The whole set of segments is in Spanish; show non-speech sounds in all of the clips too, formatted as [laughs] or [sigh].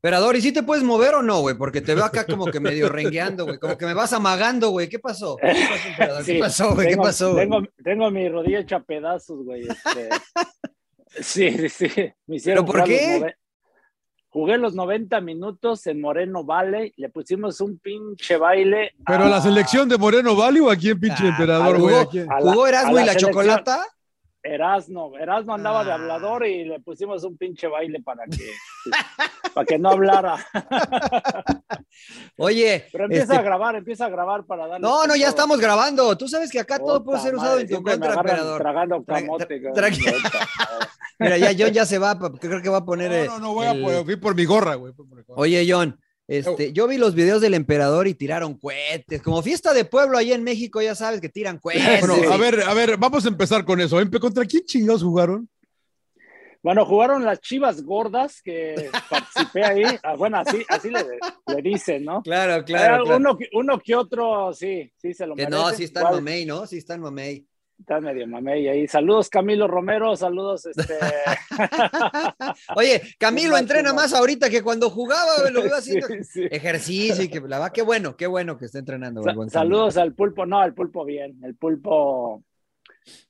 Emperador, ¿y si te puedes mover o no, güey? Porque te veo acá como que medio rengueando, güey. Como que me vas amagando, güey. ¿Qué pasó? ¿Qué pasó, emperador? ¿Qué Sí, pasó, güey? ¿Qué tengo- pasó, güey? Tengo, tengo mi rodilla hecha pedazos, güey. este. [laughs] sí, sí, sí. Me hicieron ¿Pero por los qué? Jugué los 90 minutos en Moreno Valley, le pusimos un pinche baile. Pero a la selección de Moreno Valley o aquí en pinche Ah, emperador, jugó- güey. ¿A quién? a la- ¿Jugó Erasmo a y la la selección. chocolata? Erasno, Erasno andaba de Ah. hablador y le pusimos un pinche baile para que, [laughs] para que no hablara. [laughs] Oye, Pero empieza este, a grabar, empieza a grabar para darle. no, no, ya estamos grabando. Tú sabes que acá todo puede ser usado madre, en tu contra, emperador. Tragando Tra- camote. tra- tra-. [laughs] Mira, ya John ya se va, creo que va a poner. eh, No, no, no, voy a por, fui por mi gorra, güey. Oye, John, este, yo vi los videos del emperador y tiraron cohetes. Como fiesta de pueblo allá en México, ya sabes que tiran cohetes. Bueno, a ver, a ver, vamos a empezar con eso. Empe, ¿Contra quién chingados jugaron? Bueno, jugaron las chivas gordas que participé ahí. Ah, bueno, así, así le, le dicen, ¿no? Claro, claro. Eh, claro. Uno, que- uno que otro, sí, sí se lo que merece. no, sí está en mamey, ¿no? Sí está en mamey. Está medio mamey ahí. Saludos, Camilo Romero. Saludos, este. [laughs] Oye, Camilo entrena más. ahorita que cuando jugaba, lo [laughs] haciendo Sí, sí. ejercicio y que la va, qué bueno, qué bueno que está entrenando. Sa- Camilo. saludos al pulpo. No, el pulpo bien. El pulpo.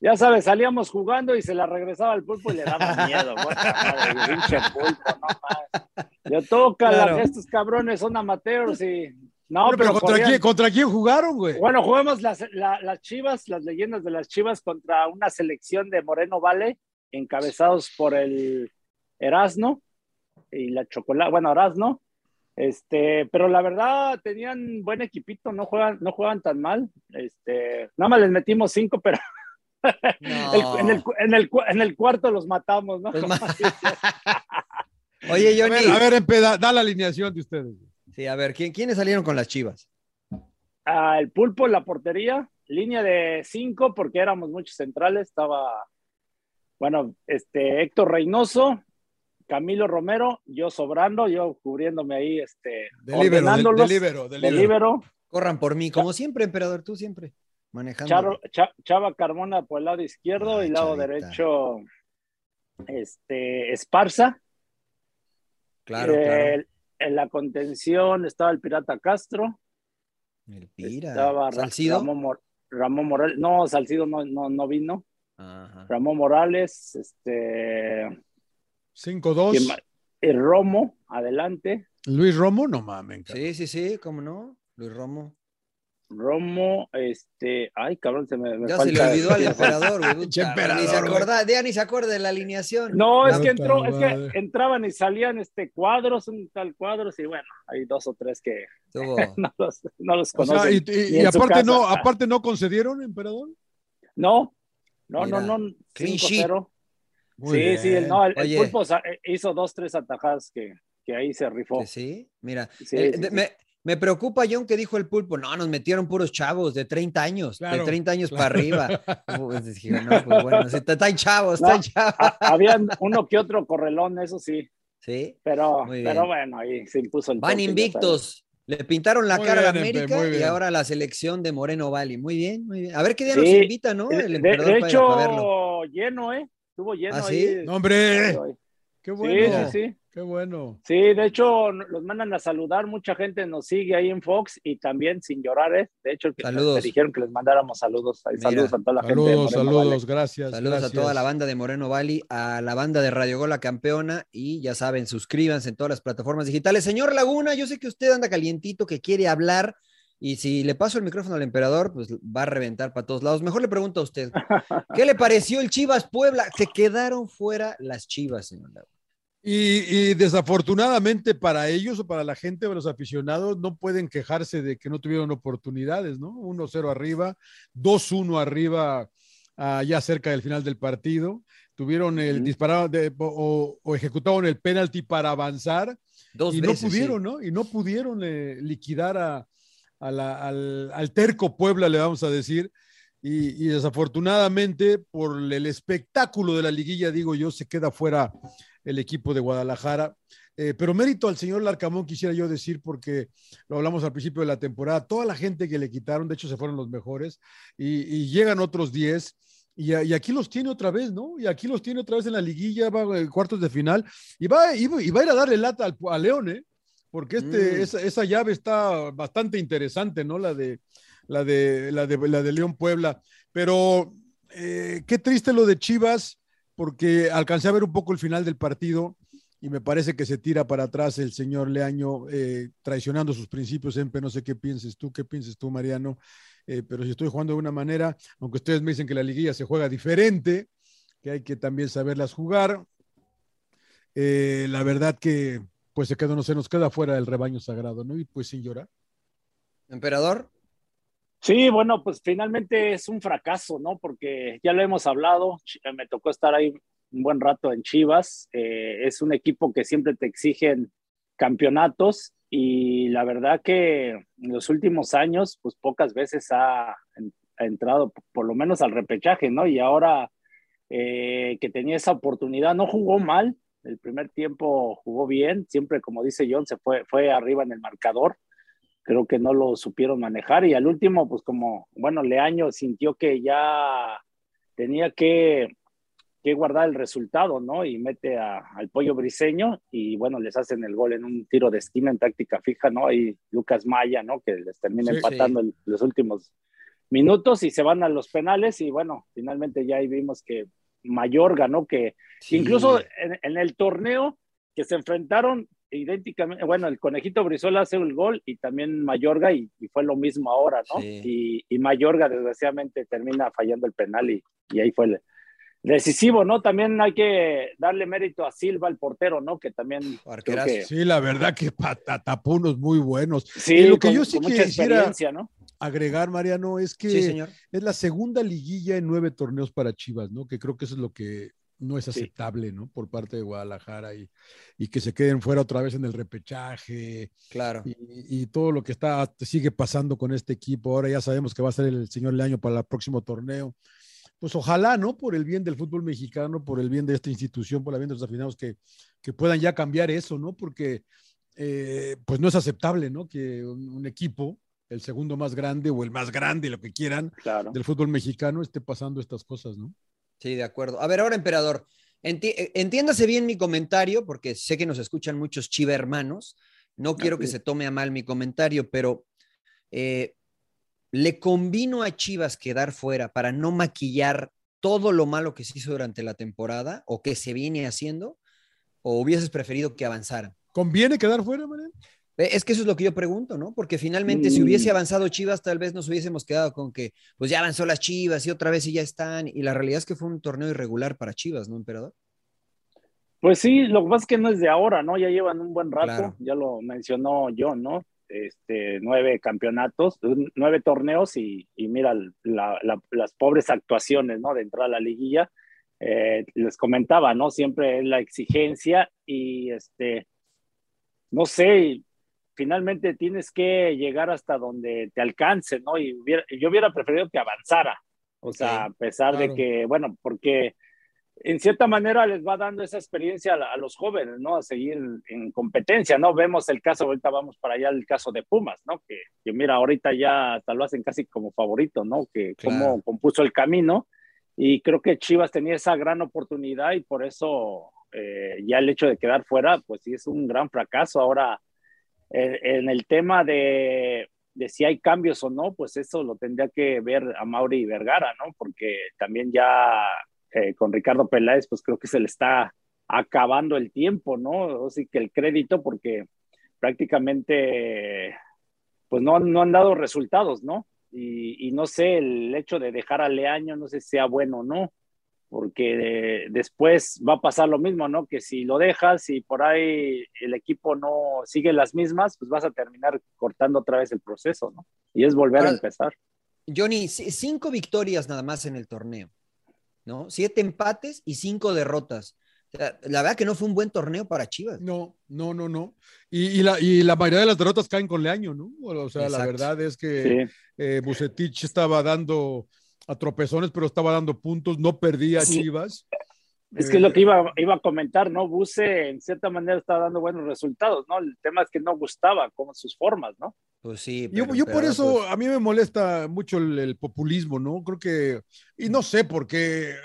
Ya sabes, salíamos jugando y se la regresaba al pulpo y le daba [laughs] miedo. pinche pulpo, no más. Yo toca, Claro. estos cabrones son amateurs y. No, Bueno, pero, pero ¿contra, quién, ¿contra quién jugaron, güey? Bueno, jugamos las, la- las Chivas, las leyendas de las Chivas contra una selección de Moreno Vale, encabezados por el Erasno y la Chocolate, bueno, Erasno. Este, pero la verdad tenían buen equipito, no juegan, no juegan tan mal. Este, nada más les metimos cinco, pero No. [laughs] el- en, el, en, el, en el cuarto los matamos, ¿no? [laughs] Oye, A Johnny. ver, a ver, Empe, da, da la alineación de ustedes. Sí, a ver, ¿quién, ¿quiénes salieron con las chivas? Ah, el pulpo en la portería, línea de cinco, porque éramos muchos centrales, estaba, bueno, este Héctor Reynoso, Camilo Romero, yo sobrando, yo cubriéndome ahí, este, De libero, de, ordenándolos, de libero, de de libero. líbero. Corran por mí, como siempre, emperador, tú siempre manejando. Charo- Cha- Chava Carmona por el lado izquierdo Ay, y lado Chavita. derecho, este, Esparza. Claro, Eh, claro. En la contención estaba el Pirata Castro, El Pira. estaba Salcido. Ramón, Mor- Ramón Morales, no, Salcido no, no, no vino. Ajá. Ramón Morales, este, 5-2. ¿quién más? el Romo, adelante. Luis Romo, no mamen. cabrón. Sí, sí, sí, cómo no. Luis Romo. Romo, este, ay, cabrón, se me, me Ya se le olvidó al [laughs] emperador, güey. Ni se güey. acorda, ya ni se acuerda de la alineación. No, es que entró, es que entraban y salían este cuadros, un tal cuadros, y bueno, hay dos o tres que [laughs] no los, no los O sea, conocen. y, aparte, no, aparte no concedieron, emperador. No, no, Mira, no, no, clean 5-0. Muy Sí, sí, el, no, el, pulpo eh, hizo dos, tres atajadas que, que ahí se rifó. sí, mira. Sí, eh, sí, de- sí. Me, me preocupa, John, que dijo el pulpo. No, nos metieron puros chavos de 30 años, de Claro, 30 años claro. para arriba. [laughs] Pues dije, no, pues bueno, sí, están chavos, No, están chavos. Ha- Habían [laughs] uno que otro correlón, eso sí, Sí, pero, bueno, ahí se impuso el van invictos. Le pintaron la Muy cara a la América y ahora la selección de Moreno Valley. Muy bien, muy bien. A ver qué día Sí. nos invita, ¿no? sabes. El De, emperador de verlo. hecho, lleno, ¿eh? Estuvo lleno ¿Ah, ahí. sí? Hombre, Sí, qué sí, bueno. sí. Qué bueno. Sí, de hecho, los mandan a saludar, mucha gente nos sigue ahí en Fox y también sin llorar, ¿eh? De hecho, que Saludos. dijeron que les mandáramos saludos. Mira, saludos a toda la gente. de Saludos, saludos, Valley. gracias. Saludos a toda la banda de Moreno Valley, a la banda de Radio Gol La Campeona y ya saben, suscríbanse en todas las plataformas digitales. Señor Laguna, yo sé que usted anda calientito, que quiere hablar y si le paso el micrófono al emperador, pues va a reventar para todos lados. Mejor le pregunto a usted, [laughs] ¿qué le pareció el Chivas Puebla? Se quedaron fuera las Chivas, señor Laguna. Y, y desafortunadamente para ellos o para la gente o los aficionados no pueden quejarse de que no tuvieron oportunidades, ¿no? 1-0 arriba, 2-1 arriba ah, ya cerca del final del partido. Tuvieron el disparado de- o, o ejecutaron el penalti para avanzar Dos y veces. no sí. pudieron, ¿no? Y no pudieron eh, liquidar a, a la- al, al terco Puebla, le vamos a decir. Y, y desafortunadamente, por el espectáculo de la liguilla, digo yo, se queda fuera el equipo de Guadalajara. Eh, pero mérito al señor Larcamón, quisiera yo decir, porque lo hablamos al principio de la temporada, toda la gente que le quitaron, de hecho se fueron los mejores, y, y llegan otros 10. Y, aquí los tiene otra vez, ¿no? Y aquí los tiene otra vez en la liguilla, va en cuartos de final, y va, y, va a ir a darle lata al, a León, ¿eh? Porque este, mm. esa, llave está bastante interesante, ¿no? La de, la de, la de, la de León Puebla. Pero eh, qué triste lo de Chivas, porque alcancé a ver un poco el final del partido y me parece que se tira para atrás el señor Leaño eh, traicionando sus principios. Empe, no sé qué pienses tú, qué pienses tú, Mariano. Eh, pero si estoy jugando de una manera, aunque ustedes me dicen que la liguilla se juega diferente, que hay que también saberlas jugar, eh, la verdad que pues se queda, no se nos queda fuera del rebaño sagrado, ¿no? Y pues sin llorar. Emperador. Sí, bueno, pues finalmente es un fracaso, ¿no? Porque ya lo hemos hablado, me tocó estar ahí un buen rato en Chivas, eh, es un equipo que siempre te exigen campeonatos y la verdad que en los últimos años, pues pocas veces ha, entrado por lo menos al repechaje, ¿no? Y ahora eh, que tenía esa oportunidad, no jugó mal, el primer tiempo jugó bien, siempre como dice John, se fue, fue arriba en el marcador, creo que no lo supieron manejar y al último, pues como, bueno, Leaño sintió que ya tenía que que guardar el resultado, ¿no? Y mete al pollo briseño y bueno, les hacen el gol en un tiro de esquina en táctica fija, ¿no? Y Lucas Maya, ¿no? Que les termina empatando En los últimos minutos y se van a los penales y bueno, finalmente ya ahí vimos que Mayor ganó, que incluso en, el torneo que se enfrentaron idénticamente, bueno, el conejito Brizola hace el gol y también Mayorga y, fue lo mismo ahora, ¿no? Y, y, Mayorga desgraciadamente termina fallando el penal y, y ahí fue el, decisivo, ¿no? También hay que darle mérito a Silva, el portero, ¿no? Que también. Sí, la verdad que tapó unos muy buenos. Sí, lo que yo sí quisiera ¿no? agregar, Mariano, es que es la segunda liguilla en nueve torneos para Chivas, ¿no? Que creo que eso es lo que no es aceptable, ¿no? Por parte de Guadalajara y, y, que se queden fuera otra vez en el repechaje. Claro. Y, y, todo lo que está, sigue pasando con este equipo. Ahora ya sabemos que va a ser el señor Leaño para el próximo torneo pues ojalá, ¿no? Por el bien del fútbol mexicano, por el bien de esta institución, por el bien de los afinados, que, que puedan ya cambiar eso, ¿no? Porque eh, pues no es aceptable, ¿no? Que un, equipo, el segundo más grande o el más grande, lo que quieran, del fútbol mexicano, esté pasando estas cosas, ¿no? Sí, de acuerdo. A ver, ahora, emperador, entiéndase bien mi comentario, porque sé que nos escuchan muchos chiva hermanos. No quiero que se tome a mal mi comentario, pero eh, ¿Le convino a Chivas quedar fuera para no maquillar todo lo malo que se hizo durante la temporada o que se viene haciendo? ¿O hubieses preferido que avanzara? ¿Conviene quedar fuera, Mariano? Es que eso es lo que yo pregunto, ¿no? Porque finalmente si hubiese mm. avanzado Chivas, tal vez nos hubiésemos quedado con que, pues ya avanzó las Chivas y otra vez y ya están. Y la realidad es que fue un torneo irregular para Chivas, ¿no, emperador? Pues sí, lo que pasa es que no es de ahora, ¿no? Ya llevan un buen rato, ya lo mencionó yo, ¿no? este, nueve campeonatos, nueve torneos y, mira las pobres actuaciones, ¿no? De entrar a la liguilla. Eh, les comentaba, ¿no? Siempre es la exigencia y este, no sé, finalmente tienes que llegar hasta donde te alcance, ¿no? Y yo hubiera preferido que avanzara, o sea, a pesar de que, bueno, porque en cierta manera les va dando esa experiencia a, los jóvenes, ¿no? A seguir en competencia, ¿no? Vemos el caso, ahorita vamos para allá, el caso de Pumas, ¿no? Que, que mira, ahorita ya hasta lo hacen casi como favorito, ¿no? Que como compuso el camino y creo que Chivas tenía esa gran oportunidad y por eso eh, ya el hecho de quedar fuera, pues sí es un gran fracaso. Ahora, en el tema de, si hay cambios o no, pues eso lo tendría que ver a Mauri Vergara, ¿no? Porque también ya eh, con Ricardo Peláez, pues creo que se le está acabando el tiempo, ¿no? Así que el crédito, porque prácticamente, pues no, no han dado resultados, ¿no? Y, no sé, el hecho de dejar a Leaño, no sé si sea bueno o no, porque después va a pasar lo mismo, ¿no? Que si lo dejas y por ahí el equipo no sigue las mismas, pues vas a terminar cortando otra vez el proceso, ¿no? Y es volver a empezar. Johnny, cinco victorias nada más en el torneo. ¿no? Siete empates y cinco derrotas. la verdad que no fue un buen torneo para Chivas. No, no, no, no. Y, la, y la mayoría de las derrotas caen con Leaño, ¿no? O sea, la verdad es que eh, Bucetich estaba dando a tropezones, pero estaba dando puntos, no perdía Chivas. Es que es lo que iba, iba a comentar, ¿no? Buse en cierta manera está dando buenos resultados, ¿no? El tema es que no gustaba con sus formas, ¿no? Pues sí. Yo, pero yo por emperador, eso, pues, a mí me molesta mucho el, el populismo, ¿no? Creo que, y no sé por qué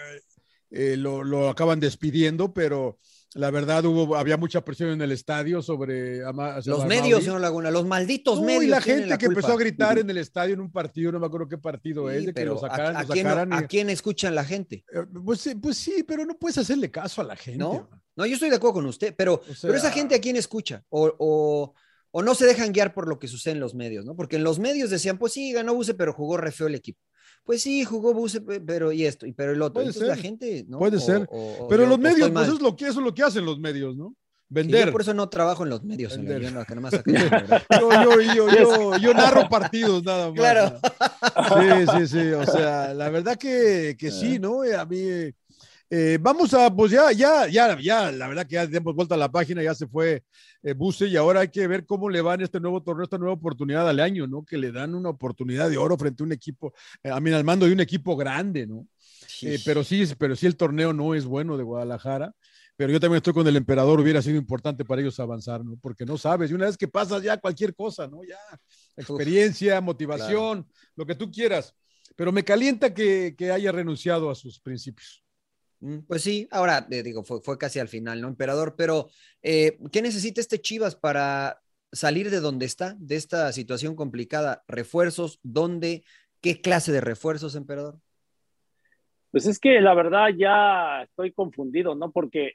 eh, lo, lo acaban despidiendo, pero la verdad hubo, había mucha presión en el estadio sobre Ama- los medios, señor Laguna, los malditos medios. y la gente que culpa. empezó a gritar en el estadio en un partido, no me acuerdo qué partido Sí, es, de que lo sacaran, ¿a, a lo quién, y- a quién escuchan la gente? Eh, Pues, sí, pues sí, pero no puedes hacerle caso a la gente. ¿No? No, yo estoy de acuerdo con usted, pero, O pero esa gente a quién escucha o, o, o no se dejan guiar por lo que sucede en los medios, ¿no? Porque en los medios decían, pues sí, ganó Buse, pero jugó re feo el equipo. Pues sí, jugó Buse, pe- pero y esto, y pero el otro. Puede Entonces la gente, ¿no? puede O- ser. o- o Pero yo- los o medios, pues eso es, lo que, eso es lo que hacen los medios, ¿no? Sí, Vender. yo por eso no trabajo en los medios. Vender. Yo no, que nomás acá- [laughs] ¿verdad? Yo, yo, yo, [laughs] yo, yo narro partidos nada más. Claro. Sí, sí, sí. O sea, la verdad que, que sí, [laughs] ¿no? A mí. Eh, vamos a, pues ya, ya, ya, ya, la verdad que ya demos vuelta a la página, ya se fue eh, Buse y ahora hay que ver cómo le va en este nuevo torneo, esta nueva oportunidad al año, ¿no? Que le dan una oportunidad de oro frente a un equipo, eh, a mí al mando de un equipo grande, ¿no? Eh, pero sí, pero sí el torneo no es bueno de Guadalajara. Pero yo también estoy con el emperador, hubiera sido importante para ellos avanzar, ¿no? Porque no sabes, y una vez que pasas ya cualquier cosa, ¿no? Ya, experiencia, motivación, lo que tú quieras. Pero me calienta que, que haya renunciado a sus principios. Pues sí, ahora eh, digo, fue, fue casi al final, ¿no, emperador? Pero, eh, ¿qué necesita este Chivas para salir de donde está, de esta situación complicada? ¿Refuerzos? ¿Dónde? ¿Qué clase de refuerzos, emperador? Pues es que la verdad ya estoy confundido, ¿no? Porque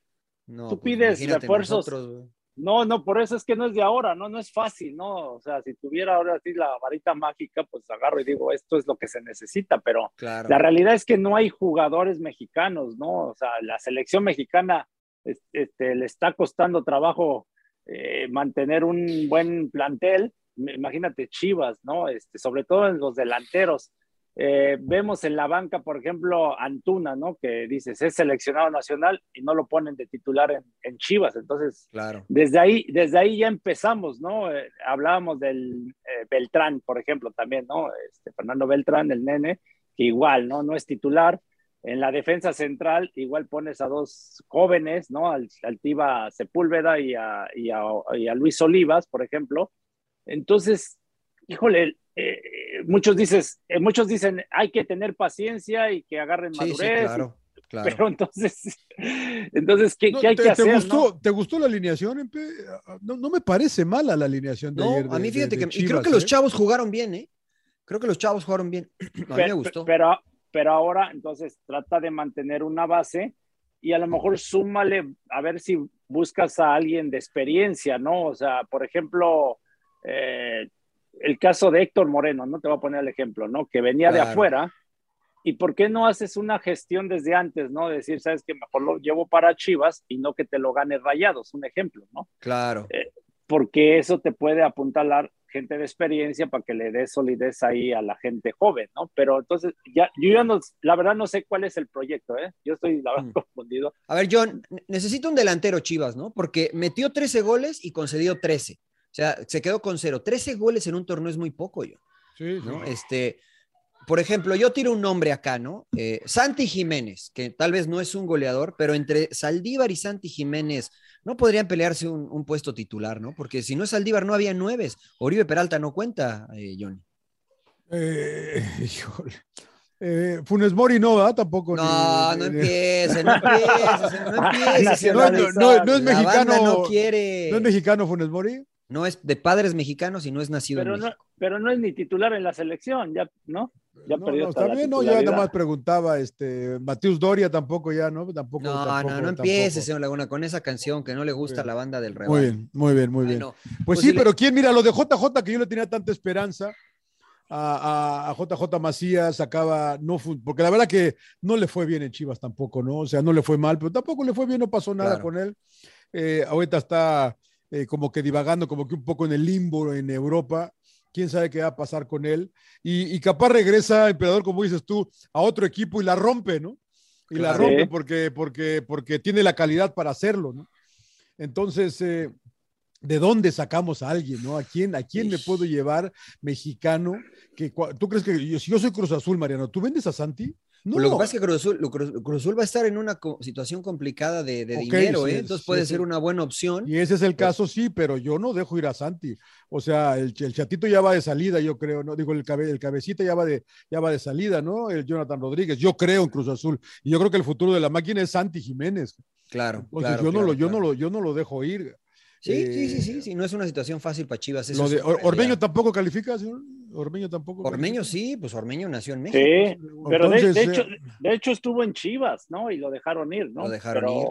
No, Tú pues pides refuerzos. nosotros. No, no, por eso es que no es de ahora, ¿no? No es fácil, ¿no? O sea, si tuviera ahora sí la varita mágica, pues agarro y digo, esto es lo que se necesita, pero Claro. la realidad es que no hay jugadores mexicanos, ¿no? O sea, la selección mexicana es- este, le está costando trabajo eh, mantener un buen plantel. Imagínate Chivas, ¿no? Este, sobre todo en los delanteros. Eh, vemos en la banca, por ejemplo, Antuna, ¿no? Que dices, es seleccionado nacional y no lo ponen de titular en, en Chivas. Entonces, Claro. desde ahí, desde ahí ya empezamos, ¿no? Eh, hablábamos del eh, Beltrán, por ejemplo, también, ¿no? Este, Fernando Beltrán, el nene, que igual, ¿no? No es titular. En la defensa central, igual pones a dos jóvenes, ¿no? Al, al Tiva Sepúlveda y a, y, a, y a Luis Olivas, por ejemplo. Entonces, híjole, eh, muchos, dices, eh, muchos dicen hay que tener paciencia y que agarren Sí, sí, madurez. claro. claro. Pero entonces, [laughs] entonces ¿qué, No, qué hay te, que te hacer? gustó, no? ¿Te gustó la alineación? No, no me parece mala la alineación de No, ayer. de- a mí fíjate de que. y creo Chivas, que los ¿eh? chavos jugaron bien, ¿eh? Creo que los chavos jugaron bien. [clears throat] A mí me Pero, gustó. pero, pero ahora, entonces, trata de mantener una base y a lo mejor súmale a ver si buscas a alguien de experiencia, ¿no? O sea, por ejemplo, eh, el caso de Héctor Moreno, ¿no? Te voy a poner el ejemplo, ¿no? Que venía de afuera. ¿Y por qué no haces una gestión desde antes, ¿no? Decir, sabes que mejor lo llevo para Chivas y no que te lo gane Rayados, un ejemplo, ¿no? Claro. porque eso te puede apuntalar gente de experiencia para que le dé solidez ahí a la gente joven, ¿no? Pero entonces, ya, yo ya no, la verdad no sé cuál es el proyecto, ¿eh? Yo estoy, la verdad, Mm. confundido. A ver, John, ne- necesito un delantero Chivas, ¿no? Porque metió 13 goles y concedió 13. O sea, se quedó con cero. 13 goles en un torneo es muy poco, yo. Sí, sí. ¿no? Este, por ejemplo, yo tiro un nombre acá, ¿no? Eh, Santi Jiménez, que tal vez no es un goleador, pero entre Saldívar y Santi Jiménez no podrían pelearse un, un puesto titular, ¿no? Porque si no es Saldívar, no había nueves. Oribe Peralta no cuenta, eh, Johnny. Eh, [laughs] híjole. Eh, Funes Mori no, ¿verdad? Tampoco. No, ni- no empiece, no [laughs] empiece, no [laughs] empiece. No, no, no, no es mexicano. no quiere. ¿No es mexicano Funes Mori? No es de padres mexicanos y no es nacido Pero en no, México. pero no es ni titular en la selección, ya, ¿no? Ya no, perdió no, bien, no, ya nada más preguntaba, este, Mateus Doria tampoco ya, ¿no? Tampoco. No, tampoco, no, no empiece, señor Laguna, con esa canción que no le gusta a la banda del rebaño. Muy bien, muy bien, muy bien. Pues, pues sí, si le- pero ¿quién? Mira, lo de JJ, que yo le tenía tanta esperanza a, a- a JJ Macías, acaba, no porque la verdad que no le fue bien en Chivas tampoco, ¿no? O sea, no le fue mal, pero tampoco le fue bien, no pasó nada Claro. con él. Eh, ahorita está eh, como que divagando, como que un poco en el limbo en Europa. Quién sabe qué va a pasar con él. Y, y capaz regresa, emperador, como dices tú, a otro equipo y la rompe, ¿no? Y la rompe porque, porque, porque tiene la calidad para hacerlo, ¿no? Entonces, eh, ¿de dónde sacamos a alguien, no? ¿A quién, a quién me puedo llevar mexicano? Que, ¿Tú crees que yo, si yo soy Cruz Azul, Mariano, ¿tú vendes a Santi? No. Pues lo que pasa es que Cruz Azul, va a estar en una situación complicada de, dinero, ¿eh? entonces puede ser una buena opción. Y ese es el caso, sí, pero yo no dejo ir a Santi. O sea, el, chatito ya va de salida, yo creo, ¿no? Digo, el, el cabecita ya va, de, ya va de salida, ¿no? El Jonathan Rodríguez, yo creo en Cruz Azul. Y yo creo que el futuro de la máquina es Santi Jiménez. Claro. yo, no lo, yo, no lo, yo no lo dejo ir. Sí, sí, sí, sí, sí, no es una situación fácil para Chivas. Lo de, Ormeño tampoco califica, señor. Ormeño tampoco. Ormeño sí, pues Ormeño nació en México. Sí, pero de, hecho, eh, de hecho estuvo en Chivas, ¿no? Y lo dejaron ir, ¿no? Lo dejaron ir.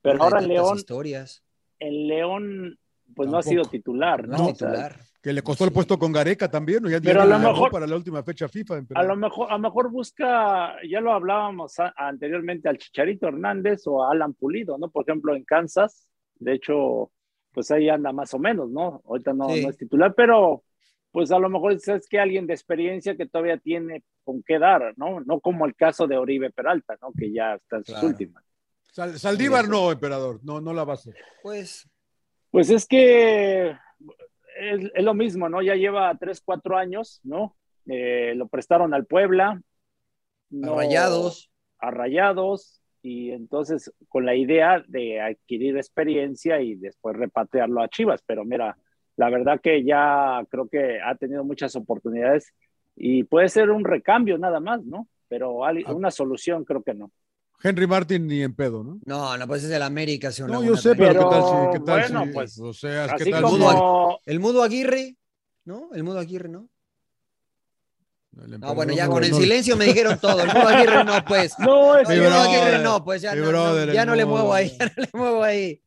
Pero ahora en León. Historias. En León, pues no ha sido titular, ¿no? titular. que le costó el puesto con Gareca también, ¿no? Ya pero a lo mejor para la última fecha FIFA. A lo mejor, a lo mejor busca, ya lo hablábamos anteriormente al Chicharito Hernández o a Alan Pulido, ¿no? Por ejemplo, en Kansas, de hecho, pues ahí anda más o menos, ¿no? Ahorita no, es titular, pero pues a lo mejor es que alguien de experiencia que todavía tiene con qué dar, ¿no? No como el caso de Oribe Peralta, ¿no? Que ya está en sus últimas. Saldívar no, emperador, no, no la va a hacer. Pues. Pues es que es, lo mismo, ¿no? Ya lleva tres, cuatro años, ¿no? Eh, lo prestaron al Puebla. No, a Rayados. A Rayados y entonces con la idea de adquirir experiencia y después repatriarlo a Chivas, pero mira, la verdad que ya creo que ha tenido muchas oportunidades y puede ser un recambio nada más, ¿no? Pero ah. una solución creo que no. Henry Martin ni en pedo, ¿no? No, no, pues es el América. no, yo sé, pero, ¿qué tal si, qué tal bueno, pues, o sea, ¿qué tal como... el Mudo Aguirre, ¿no? El Mudo Aguirre, ¿no? No, bueno, ya con el silencio me dijeron todo. El Aguirre no, pues. [laughs] No, es el Aguirre no, pues ya, no, ya no le muevo ahí, [laughs] ya no le muevo ahí.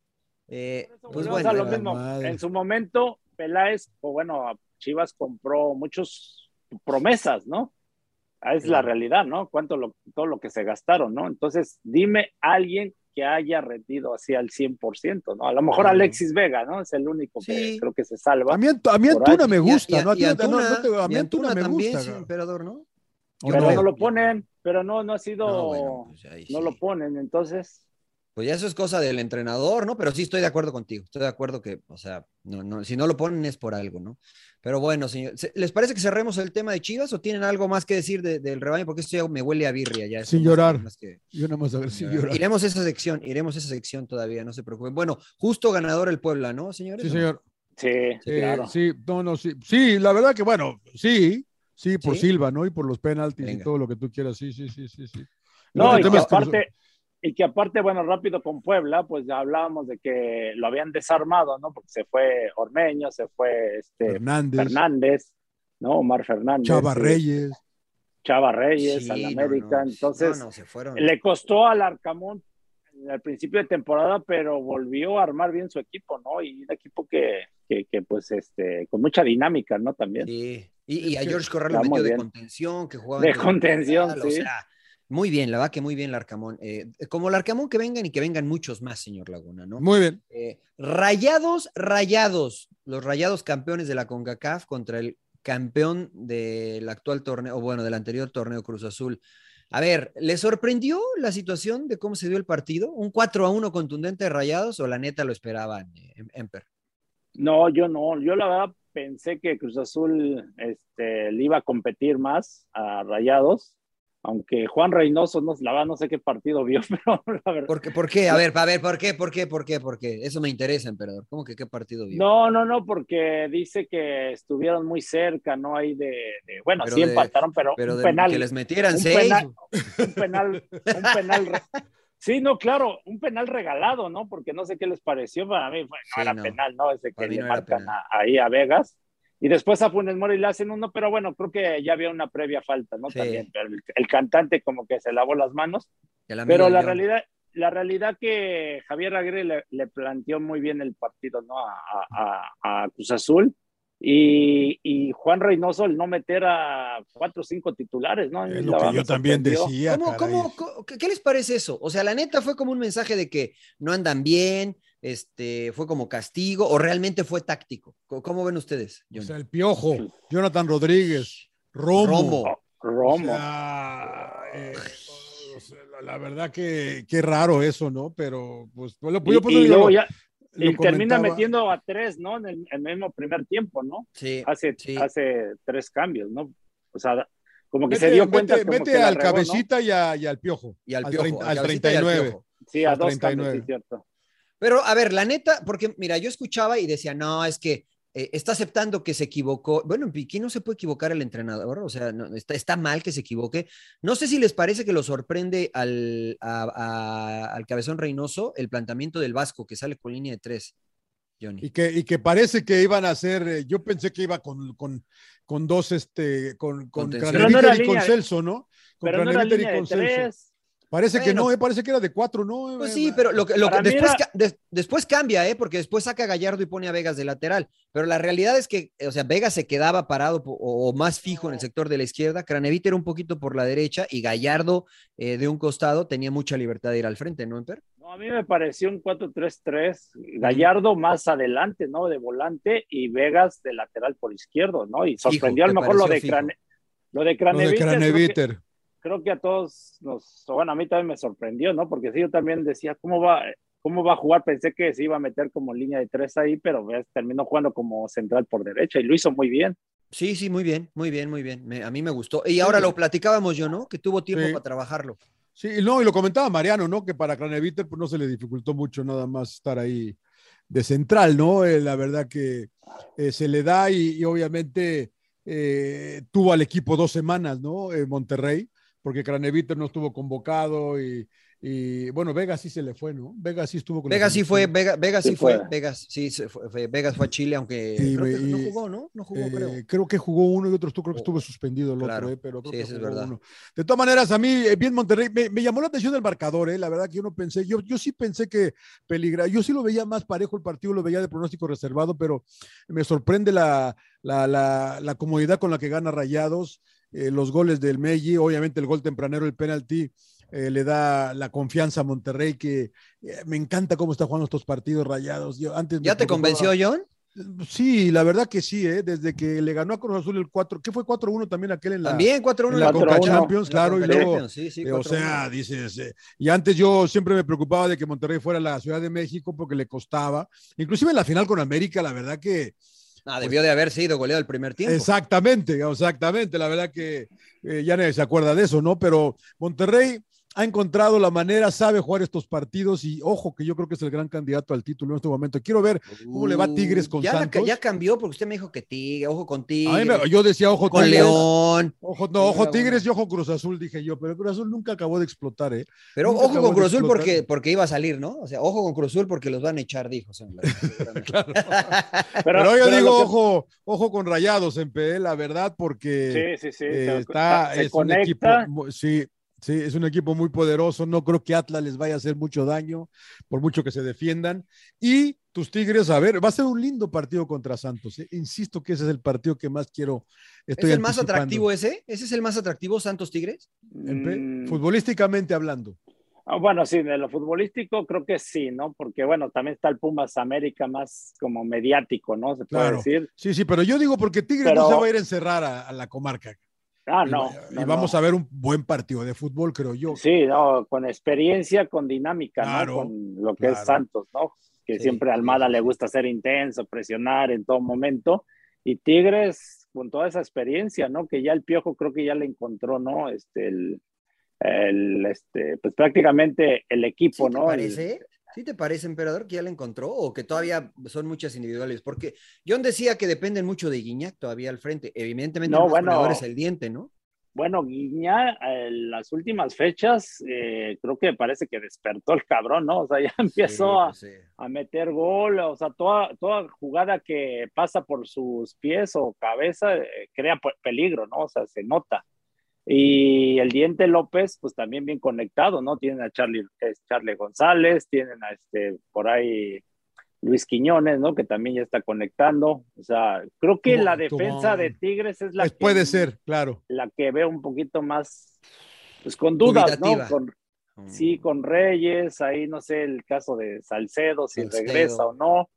Eh, pues bueno, lo mismo. En su momento, Peláez, o bueno, Chivas compró muchos promesas, ¿no? Ah, es la realidad, ¿no? Cuánto lo, todo lo que se gastaron, ¿no? Entonces, dime alguien que haya rendido así al 100%, ¿no? A lo mejor Alexis Vega, ¿no? Es el único que creo que se salva. A mí, a mí Antuna me gusta, ¿no? A mí Antuna, me también, gusta. emperador, ¿no? Pero no, lo ponen, pero no, no ha sido, no, pues no lo ponen, entonces pues ya eso es cosa del entrenador, ¿no? Pero sí estoy de acuerdo contigo. Estoy de acuerdo que, o sea, no, no, si no lo ponen es por algo, ¿no? Pero bueno, señor, ¿les parece que cerremos el tema de Chivas o tienen algo más que decir del rebaño? Porque esto ya me huele a birria ya. Sin llorar. Yo no más a ver sin llorar. Iremos a esa sección, iremos a esa sección todavía, no se preocupen. Bueno, justo ganador el Puebla, ¿no, señores? Sí, señor. Sí, claro. Sí, no, no, sí. Sí, la verdad que bueno, sí, sí, por Silva, ¿no? Y por los penaltis y todo lo que tú quieras. Sí, sí, sí, sí, sí. No, y aparte, y que aparte, bueno, rápido con Puebla, pues ya hablábamos de que lo habían desarmado, ¿no? Porque se fue Ormeño, se fue este Fernández, ¿no? Omar Fernández. Chava Reyes. Chava Reyes, al América. Entonces, le costó al Arcamón al principio de temporada, pero volvió a armar bien su equipo, ¿no? Y un equipo que, que, que pues, este, con mucha dinámica, ¿no? También. Sí. Y, a George Corral lo metió de contención, que jugaba. De contención, sí. O sea, muy bien, la verdad que muy bien Larcamón. Eh, como Larcamón que vengan y que vengan muchos más, señor Laguna, ¿no? Muy bien. Eh, rayados, rayados. Los rayados campeones de la CONCACAF contra el campeón del actual torneo, o bueno, del anterior torneo Cruz Azul. A ver, ¿le sorprendió la situación de cómo se dio el partido? ¿Un 4 a 1 contundente de rayados o la neta lo esperaban, eh, Emper? No, yo no. Yo la verdad pensé que Cruz Azul este, le iba a competir más a rayados aunque Juan Reynoso, no, la verdad no sé qué partido vio, [laughs] pero la verdad. ¿Por qué? ¿Por qué? A ver, a ver, ¿por qué? ¿Por qué? ¿Por qué? ¿Por qué? Eso me interesa, emperador. ¿Cómo que qué partido vio? No, no, no, porque dice que estuvieron muy cerca, ¿no? Ahí de, bueno, sí empataron, pero, pero un penal. Que les metieran seis. un penal, un penal. [laughs] Sí, no, claro, un penal regalado, ¿no? Porque no sé qué les pareció, para mí fue, no era penal, ¿no? Ese que le marcan ahí a Vegas. Y después a Funes Mori le hacen uno, pero bueno, creo que ya había una previa falta, ¿no? También, pero el, cantante como que se lavó las manos. Pero la realidad, la realidad que Javier Aguirre le, planteó muy bien el partido, ¿no? A, Cruz Azul. Y, Juan Reynoso el no meter a cuatro o cinco titulares, ¿no? Es lo que yo también decía. qué les parece eso? O sea, la neta fue como un mensaje de que no andan bien, este, fue como castigo o realmente fue táctico? ¿Cómo ven ustedes? O sea, el Piojo, Jonathan Rodríguez, Romo. Romo. Eh, la, verdad que qué raro eso, ¿no? Pero pues lo, y, luego ya, y termina metiendo a tres, ¿no? En el, mismo primer tiempo, ¿no? Sí. Hace, hace tres cambios, ¿no? O sea, como que Mete, se dio cuenta. mete- como mete que al regó, ¿no? cabecita y, a- y al piojo. Y al al, Piojo, al al Cabecita y al 39. Piojo. Sí, a al dos 39. cambios, sí, cierto. Pero, a ver, la neta, porque mira, yo escuchaba y decía, no, es que eh, está aceptando que se equivocó. Bueno, en Piquín no se puede equivocar el entrenador, o sea, no, está, está mal que se equivoque. No sé si les parece que lo sorprende al, a- a- al Cabezón Reynoso el planteamiento del Vasco que sale con línea de tres, Johnny. Y que, y que parece que iban a hacer, eh, yo pensé que iba con, con, con dos, este, con, con y con Celso, ¿no? Con y con Celso. Parece que no, eh, parece que era de cuatro, ¿no? Pues Eh, sí, pero lo que, lo después, era- ca- des- después cambia, ¿eh? Porque después saca a Gallardo y pone a Vegas de lateral. Pero la realidad es que, o sea, Vegas se quedaba parado o, o más fijo en el sector de la izquierda, Craneviter era un poquito por la derecha y Gallardo eh, de un costado tenía mucha libertad de ir al frente, ¿no, Emper? No, a mí me pareció un 4-3-3. Gallardo más adelante, ¿no? De volante y Vegas de lateral por izquierdo, ¿no? Y sorprendió ¿te a lo mejor lo de? Crane- lo de Lo de Craneviter. Creo que- a todos nos, bueno, a mí también me sorprendió, ¿no? Porque sí, yo también decía, ¿cómo va, cómo va a jugar? Pensé que se iba a meter como línea de tres ahí, pero ves, terminó jugando como central por derecha y lo hizo muy bien. Sí, sí, muy bien, muy bien, muy bien. Me- a mí me gustó. Y ahora lo platicábamos yo, ¿no? Que tuvo tiempo Sí. para trabajarlo. Sí, y no, y lo comentaba Mariano, ¿no? Que para Craneviter pues no se le dificultó mucho nada más estar ahí de central, ¿no? Eh, la verdad que eh, se le da y, y obviamente eh, tuvo al equipo dos semanas, ¿no? En Monterrey, porque Craneviter no estuvo convocado y, y, bueno, Vegas sí se le fue, ¿no? Vegas sí estuvo con Vegas sí fue, selección. Vega- Vegas sí, Sí fue, fue. Vegas sí se fue, Vegas fue a Chile, aunque Sí, creo que y- no jugó, ¿no? No jugó, Eh, creo. que jugó uno y otro creo que Oh, estuvo suspendido el claro. otro, eh, pero creo Sí, que eso es verdad. uno. De todas maneras, a mí, eh, bien Monterrey, me, me llamó la atención el marcador, eh, la verdad que yo no pensé, yo, yo sí pensé que peligra, yo sí lo veía más parejo el partido, lo veía de pronóstico reservado, pero me sorprende la, la, la, la comodidad con la que gana Rayados, eh, los goles del Meji, obviamente el gol tempranero, el penalti. eh, le da la confianza a Monterrey que eh, me encanta cómo está jugando estos partidos rayados. Yo antes ¿Ya te convenció, John? Sí, la verdad que sí, ¿eh? desde que le ganó a Cruz Azul el 4, ¿qué fue 4-1 también aquel en la, También 4-1 en la Conca 4-1. Champions? Claro, y luego, Champions, sí, sí, eh, o 4-1. sea, dices, eh, y antes yo siempre me preocupaba de que Monterrey fuera la Ciudad de México porque le costaba, inclusive en la final con América, la verdad que, Ah, debió de haber sido goleado el primer tiempo. exactamente, exactamente, la verdad que eh, ya nadie se acuerda de eso, ¿no? Pero Monterrey ha encontrado la manera, sabe jugar estos partidos y ojo que yo creo que es el gran candidato al título en este momento. Quiero ver cómo le va Tigres con ya, la- Santos. ya cambió porque usted me dijo que Tigre, ojo con Tigres, me- yo decía ojo con Tigres. León. Ojo, no, ojo Tigres y ojo Cruz Azul, dije yo, pero Cruz Azul nunca acabó de explotar, ¿eh? Pero Nunca ojo con Cruz Azul porque, porque iba a salir, ¿no? O sea, ojo con Cruz Azul porque los van a echar, dijo. [laughs] Claro. [laughs] Pero, Pero, yo pero digo, que- ojo, ojo con Rayados en PE, la verdad, porque Sí, sí, sí. eh, se- está, se es un equipo, conecta. sí, sí, es un equipo muy poderoso. No creo que Atlas les vaya a hacer mucho daño, por mucho que se defiendan. Y tus Tigres, a ver, va a ser un lindo partido contra Santos. ¿eh? Insisto que ese es el partido que más quiero. Estoy ¿Es el más atractivo ese? ¿Ese es el más atractivo, Santos Tigres? Mm, Futbolísticamente hablando. ah, bueno, sí, de lo futbolístico creo que sí, ¿no? Porque bueno, también está el Pumas América más como mediático, ¿no? Se puede Claro. decir. Sí, sí, pero yo digo porque Tigres Pero- no se va a ir a encerrar a, a la comarca. Ah, Y no. y, vamos no. a ver un buen partido de fútbol, creo yo. Sí, no, con experiencia, con dinámica, Claro, ¿no? Con lo que claro. es Santos, ¿no? Que Sí, siempre a Almada sí, le gusta ser intenso, presionar en todo momento. Y Tigres, con toda esa experiencia, ¿no? Que ya el Piojo creo que ya le encontró, ¿no? Este, el, el, este, pues prácticamente el equipo, ¿Sí te ¿no? El- parece? ¿Sí te parece, emperador, que ya la encontró o que todavía son muchas individuales? Porque John decía que dependen mucho de Guiñac todavía al frente. Evidentemente, No, el bueno. es el diente, ¿no? Bueno, Guiña, en las últimas fechas, eh, creo que parece que despertó el cabrón, ¿no? O sea, ya [laughs] empezó a, Sí, sí. a meter gol, o sea, toda, toda jugada que pasa por sus pies o cabeza eh, crea pe- peligro, ¿no? O sea, se nota. Y el Diente López, pues también bien conectado, ¿no? Tienen a Charlie, es Charlie González, tienen a este, por ahí Luis Quiñones, ¿no? Que también ya está conectando. O sea, creo que la defensa de Tigres es la Es- que, puede ser, claro. la que veo un poquito más, pues con dudas, ¿no? Con, Sí, con Reyes, ahí no sé el caso de Salcedo, si Salcedo. regresa o no,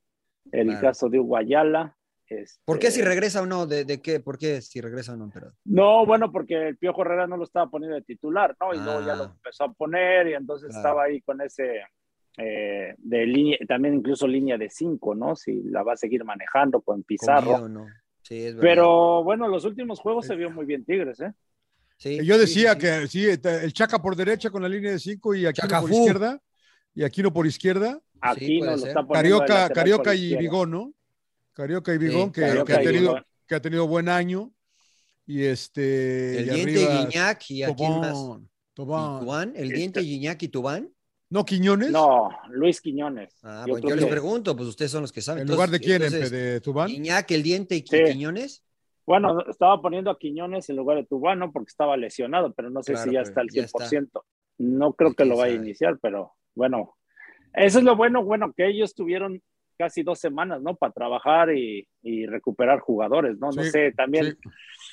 el Claro. caso de Uguayala. Este, ¿Por qué si regresa o no? ¿De, de qué? ¿Por qué si regresa o no, emperador? No, bueno, porque el Piojo Herrera no lo estaba poniendo de titular, ¿no? Y luego ya lo Ah. empezó a poner y entonces Claro. estaba ahí con ese eh, de línea, también incluso línea de cinco, ¿no? Si la va a seguir manejando con ¿Con Pizarro. No? Sí, es. Pero bueno, los últimos juegos se vio muy bien Tigres, ¿eh? Sí, Yo decía sí. que sí, el Chaca por derecha con la línea de cinco y Aquino por Chacafú. izquierda. Y Aquino por izquierda. Aquí puede no lo ser. está Carioca, Carioca por y. Vigón, ¿no? Carioca y Vigón, que, Carioca que ha tenido, que ha tenido buen año. Y este. El y diente arriba, Guiñac y a quién más. Tobán, ¿Y Tobán. Tubán, el diente Guiñac y Tubán. ¿No Quiñones? No, Luis Quiñones. Ah, Yo bueno, yo les que- pregunto, pues ustedes son los que saben. ¿En lugar de quién? Entonces, ¿De Tubán? Guiñac, el diente y Sí. Quiñones. Bueno, estaba poniendo a Quiñones en lugar de Tubano porque estaba lesionado, pero no sé Claro, si ya está al ya 100%. No creo que lo vaya a iniciar, pero bueno, eso es lo bueno, bueno, que ellos tuvieron casi dos semanas, ¿no? Para trabajar y, y recuperar jugadores, ¿no? No sé, también Sí.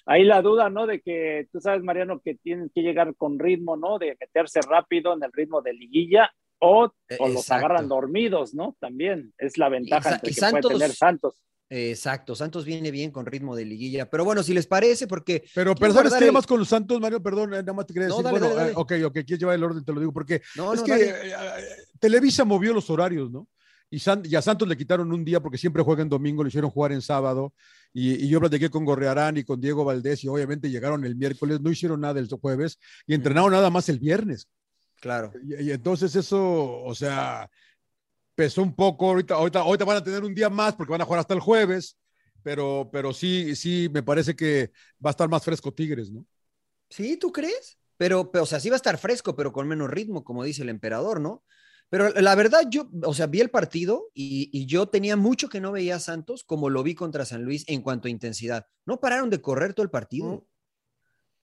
ahí la duda, ¿no? De que tú sabes, Mariano, que tienen que llegar con ritmo, ¿no? De meterse rápido en el ritmo de liguilla o, Eh, o los agarran dormidos, ¿no? También es la ventaja que puede tener Santos. Exacto, Santos viene bien con ritmo de liguilla. Pero bueno, si les parece, porque Pero, ¿sabes guardar qué? el- Más con los Santos, Mario, perdón, eh, nada más te quería No, decir. dale, bueno, dale, dale. eh, ok, ok, quieres llevar el orden, te lo digo, porque no, es no, que eh, Televisa movió los horarios, ¿no? Y, San- y a Santos le quitaron un día porque siempre juega en domingo, lo hicieron jugar en sábado. Y, y yo platiqué con Gorrearán y con Diego Valdés y obviamente llegaron el miércoles, no hicieron nada el jueves y entrenaron nada más el viernes. claro. Y, y entonces eso, o sea, pesó un poco. Ahorita, ahorita, ahorita van a tener un día más porque van a jugar hasta el jueves, pero, pero sí, sí, me parece que va a estar más fresco Tigres, ¿no? Sí, ¿tú crees? Pero, pero, o sea, sí va a estar fresco, pero con menos ritmo, como dice el emperador, ¿no? Pero la verdad, yo, o sea, vi el partido y, y yo tenía mucho que no veía a Santos como lo vi contra San Luis en cuanto a intensidad. No pararon de correr todo el partido. Mm. O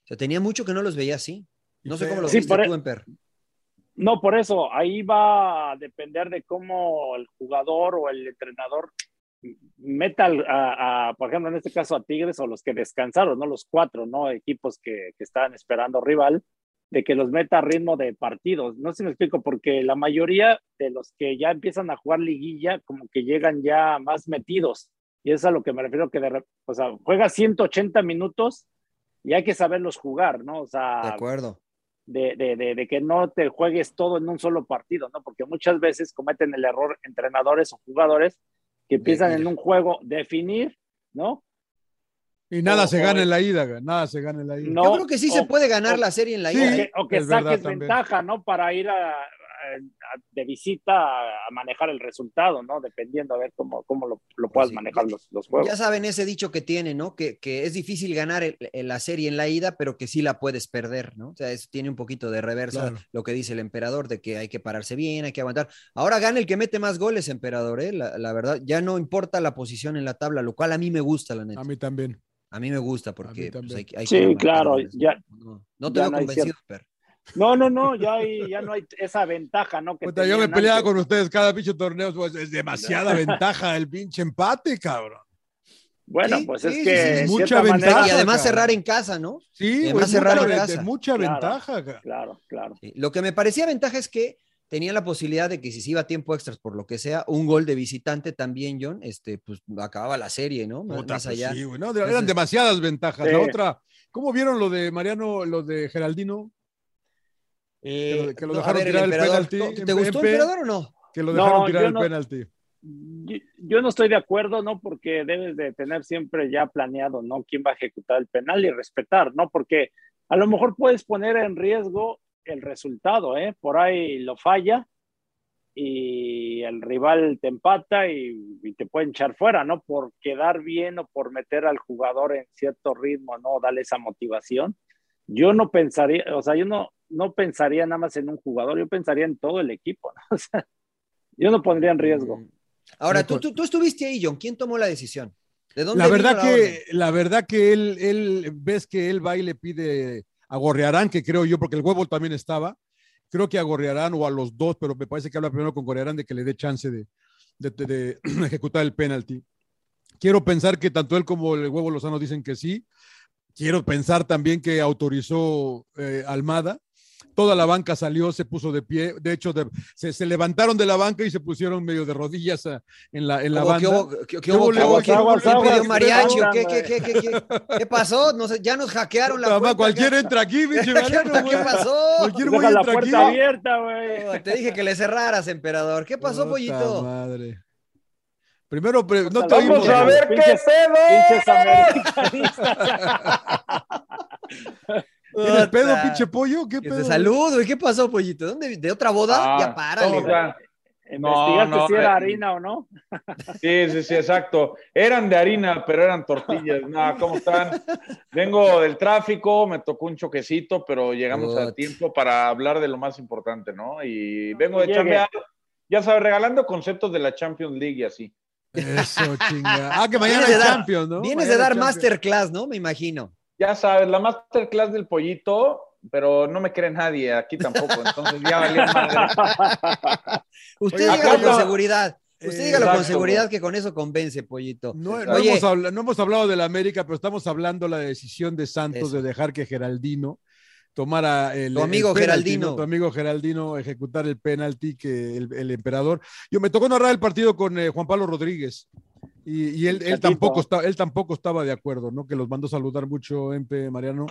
sea, tenía mucho que no los veía así. No sé cómo lo sí, viste por- tú, Emper. No, por eso, ahí va a depender de cómo el jugador o el entrenador meta, a, a, por ejemplo, en este caso a Tigres o los que descansaron, ¿no? Los cuatro, ¿no? Equipos que, que estaban esperando rival, de que los meta a ritmo de partidos. No sé si me explico, porque la mayoría de los que ya empiezan a jugar liguilla, como que llegan ya más metidos. Y es a lo que me refiero, que de, o sea, juega 180 minutos y hay que saberlos jugar, ¿no? O sea, De acuerdo. de, de, de, de que no te juegues todo en un solo partido, ¿no? Porque muchas veces cometen el error entrenadores o jugadores que empiezan en un juego definir, ¿no? Y nada se gana en la ida, nada se gana en la ida. No, yo creo que sí se puede ganar o- la serie en la Sí, ida. o ¿eh? que, o saques también. ventaja, ¿no? Para ir a, a- a- de visita a, a manejar el resultado, ¿no? Dependiendo a ver cómo, cómo lo, lo puedas sí. manejar los, los juegos. Ya saben ese dicho que tiene, ¿no? Que, que es difícil ganar el- el- la serie en la ida, pero que sí la puedes perder, ¿no? O sea, es- tiene un poquito de reversa Claro. lo que dice el emperador, de que hay que pararse bien, hay que aguantar. Ahora gana el que mete más goles, emperador, ¿eh? La, la verdad, ya no importa la posición en la tabla, lo cual a mí me gusta, la neta. A mí también. A mí me gusta porque pues, hay, que- hay Sí, que claro, ya- No, no te ya veo no convencido, cierto- Per. No, no, no, ya, hay- ya no hay esa ventaja, ¿no? Que Puta, yo me peleaba antes. con ustedes cada pinche torneo, pues, es demasiada [laughs] ventaja el pinche empate, cabrón. Bueno, Sí, pues es sí, que sí, mucha ventaja. manera- Y además cabrón. cerrar en casa, ¿no? Sí, además mucha, cerrar en casa. mucha Claro. ventaja. cabrón. Claro, claro. Sí. Lo que me parecía ventaja es que tenía la posibilidad de que si se iba a tiempo extras por lo que sea, un gol de visitante también, John, este, pues acababa la serie, ¿no? Más, pues allá. sí, güey, no, de- eran Entonces- demasiadas ventajas. Sí. La otra, ¿cómo vieron lo de Mariano, lo de Geraldino? Eh, que lo- que lo no, dejaron ver, el tirar el penalti ¿te- en ¿Te gustó, MP? emperador, o no? Que lo No, dejaron tirar el no- penalti. Yo, yo no estoy de acuerdo, ¿no? Porque debes de tener siempre ya planeado, ¿no? Quién va a ejecutar el penal y respetar, ¿no? Porque a lo mejor puedes poner en riesgo el resultado, ¿eh? Por ahí lo falla y el rival te empata y, y te pueden echar fuera, ¿no? Por quedar bien o por meter al jugador en cierto ritmo, ¿no? Darle esa motivación. Yo no pensaría, o sea, yo no, no pensaría nada más en un jugador, yo pensaría en todo el equipo, ¿no? [laughs] O sea, yo no pondría en riesgo. Mm. Ahora, tú, tú, tú estuviste ahí, John. ¿Quién tomó la decisión? ¿De dónde La verdad la que, orden? la verdad que él, él, ves que él va y le pide a Gorrearán, que creo yo, porque el huevo también estaba, creo que a Gorrearán o a los dos, pero me parece que habla primero con Gorrearán de que le dé chance de- de [clears throat] ejecutar el penalti. Quiero pensar que tanto él como el huevo Lozano dicen que sí. Quiero pensar también que autorizó eh, Almada. Toda la banca salió, se puso de pie. De hecho, de- se, se levantaron de la banca y se pusieron medio de rodillas a- en la, en la ¿Cómo, ¿Qué banda. hubo? ¿Qué, qué ¿Qué hubo? hubo, ¿Qué ¿Qué, qué, qué, qué, qué? ¿Qué pasó? No sé, ya nos hackearon la Puta, cuenta. cualquiera [laughs] ¿qué- entra aquí, ¿Qué, Mariano, güey. pasó? Cualquier güey Deja la entra aquí. puerta abierta, güey. Te dije que le cerraras, emperador. ¿Qué pasó, pollito? madre. Primero, pre- no te Vamos oímos. a ver qué Pinches americanistas. [laughs] ¿Tienes pedo, pinche pollo? ¿Qué pedo? Salud, güey. ¿Qué pasó, pollito? ¿Dónde? ¿De otra boda? Ah, ya párale. o sea, ¿Investigaste No, no, si era eh, harina o no? Sí, sí, sí, exacto. Eran de harina, pero eran tortillas. No, ¿cómo están? Vengo del tráfico, me tocó un choquecito, pero llegamos a Put. tiempo para hablar de lo más importante, ¿no? Y vengo de chambear, ya sabes, regalando conceptos de la Champions League y así. Eso, chinga. Ah, que mañana dar- Champions, ¿no? Vienes Mañana de dar Champions. masterclass, ¿no? Me imagino. Ya sabes, la masterclass del pollito, pero no me cree nadie, aquí tampoco, entonces ya valió madre. [laughs] Usted Oye, dígalo acá con seguridad. Usted Eh, dígalo con exacto, seguridad güey. que con eso convence, pollito. No, hemos habla- no hemos hablado de la América, pero estamos hablando de la decisión de Santos Eso. de dejar que Geraldino tomara el, Tu amigo el penalti, Geraldino. ¿no? Tu amigo Geraldino ejecutar el penalti que el, el emperador. Yo me tocó narrar el partido con eh, Juan Pablo Rodríguez. Y, y él, tampoco está, él tampoco estaba de acuerdo, ¿no? Que los mandó saludar mucho Empe Mariano.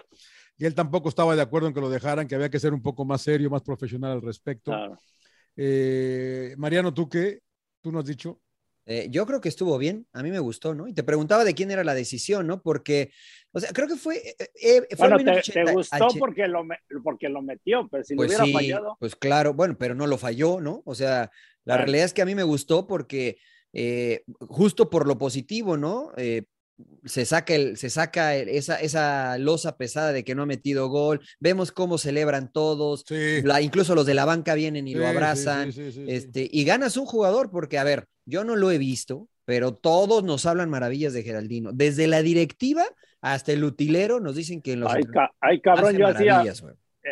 Y él tampoco estaba de acuerdo en que lo dejaran, que había que ser un poco más serio, más profesional al respecto. Claro. Eh, Mariano, ¿tú qué? ¿Tú nos has dicho? Eh, yo creo que estuvo bien, a mí me gustó, ¿no? Y te preguntaba de quién era la decisión, ¿no? Porque, o sea, creo que fue. eh, eh, fue Bueno, te, te 80 gustó porque lo, me- porque lo metió, pero si Pues lo hubiera sí, fallado. pues claro, bueno, pero no lo falló, ¿no? O sea, la Claro. realidad es que a mí me gustó porque eh, justo por lo positivo, ¿no? Eh, se saca, el, se saca el- esa, esa losa pesada de que no ha metido gol, vemos cómo celebran todos, Sí. la- incluso los de la banca vienen y Sí, lo abrazan, sí, sí, sí, sí. este, y ganas un jugador porque, a ver, yo no lo he visto, pero todos nos hablan maravillas de Geraldino, desde la directiva hasta el utilero nos dicen que en los Ay, ca- ay, cabrón, yo hacía,